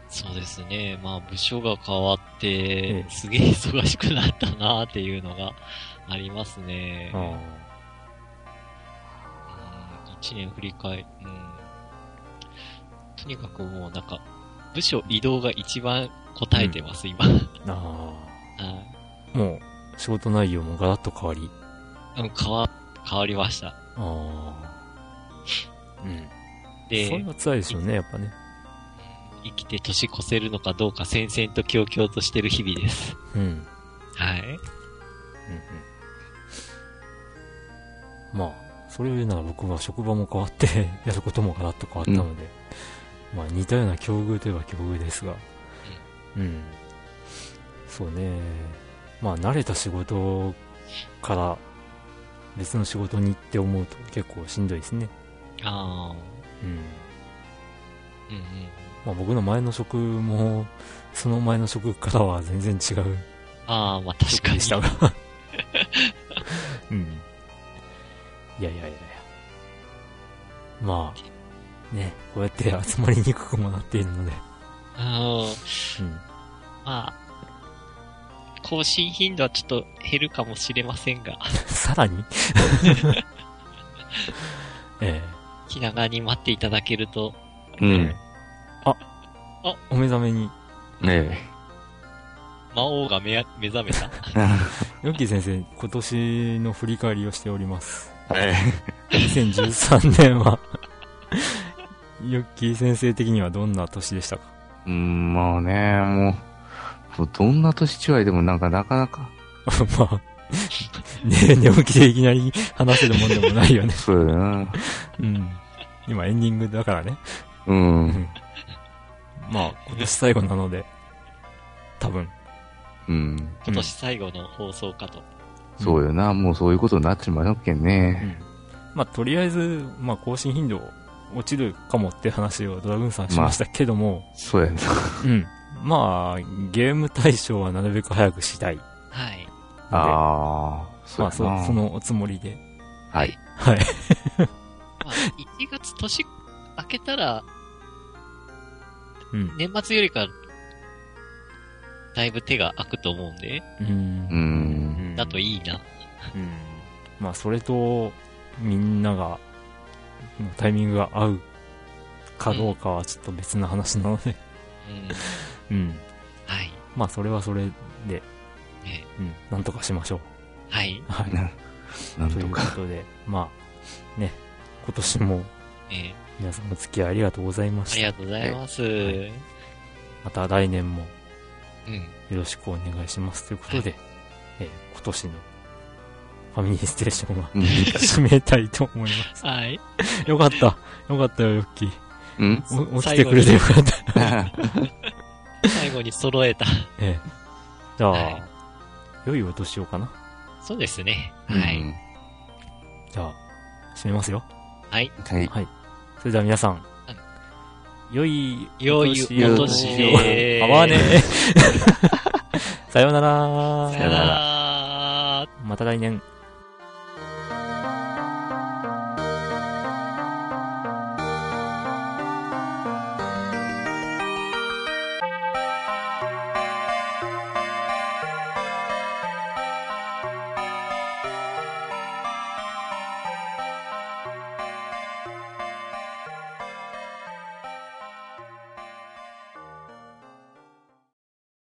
そうですね。まあ、部署が変わってええ、すげえ忙しくなったなっていうのがありますね。うん一年振り返り、うん。とにかくもうなんか、部署移動が一番答えてます、今。はいああ。もう、仕事内容もガラッと変わり。うん、変わ、変わりました。ああ。うん。で、それは辛いですよね、やっぱね。生きて年越せるのかどうか戦々と恐々としてる日々です。うん。うんはい。うん。まあ、それを言うなら僕は職場も変わって、やることもガラッと変わったので、まあ似たような境遇といえば境遇ですが、うん。そうね。まあ慣れた仕事から別の仕事にって思うと結構しんどいですね。ああ、うん。うんうん。まあ僕の前の職も、その前の職からは全然違うああ、まあ確かに。でしたが。うん。いやいやいやいや。まあ、ね、こうやって集まりにくくもなっているので。うん。うん。まあ、更新頻度はちょっと減るかもしれませんが、さらに？え気長に待っていただけると、うん。えお目覚めに。ね魔王が目目覚めた？え。ヨッキー先生、今年の振り返りをしております。え2013年は、ヨッキー先生的にはどんな年でしたか？え。うん、まあね、もう、もうどんな年違いでもなんかなかなか、まあ、ね寝起きでいきなり話せるもんでもないよね。そうだな。うん。今エンディングだからね。うん。まあ、今年最後なので、多分。うん。今年最後の放送かと。そうよな。もうそういうことになっちまうけんうね。ん。まあ、とりあえず、まあ、更新頻度落ちるかもって話をドラグーンさんしましたけども、そうやな。うん。まあ、ゲーム対象はなるべく早くしたい。はい。ああ、そうまあ。そ、そのおつもりで。はい。はい。まあ、1月年明けたら、うん。年末よりか、だいぶ手が空くと思うんで、うんう。ん。だといいな。うん。まあ、それと、みんなが、のタイミングが合うかどうかはちょっと別な話なので、うん。うん。はい。まあ、それはそれで、ねうん、なんとかしましょう。はい。はい。な なんということか。とで、まあ、ね、今年もえ皆さんお付き合いありがとうございました。ーありがとうございます。うん。また来年もよろしくお願いしますということで、えー今年のファミリーステーションはうん。締めたいと思います。はい。よかった。よかったよ、ヨッキー。うんお起きてくれてよかった。最後に揃えた。ええじゃあ、はい良いお年をかな。そうですね。うはい。んじゃあ、締めますよ。はい。はい。はい。それでは皆さん、良い良いおお年年をで。合わねえ。さようなら。さよなら。また来年。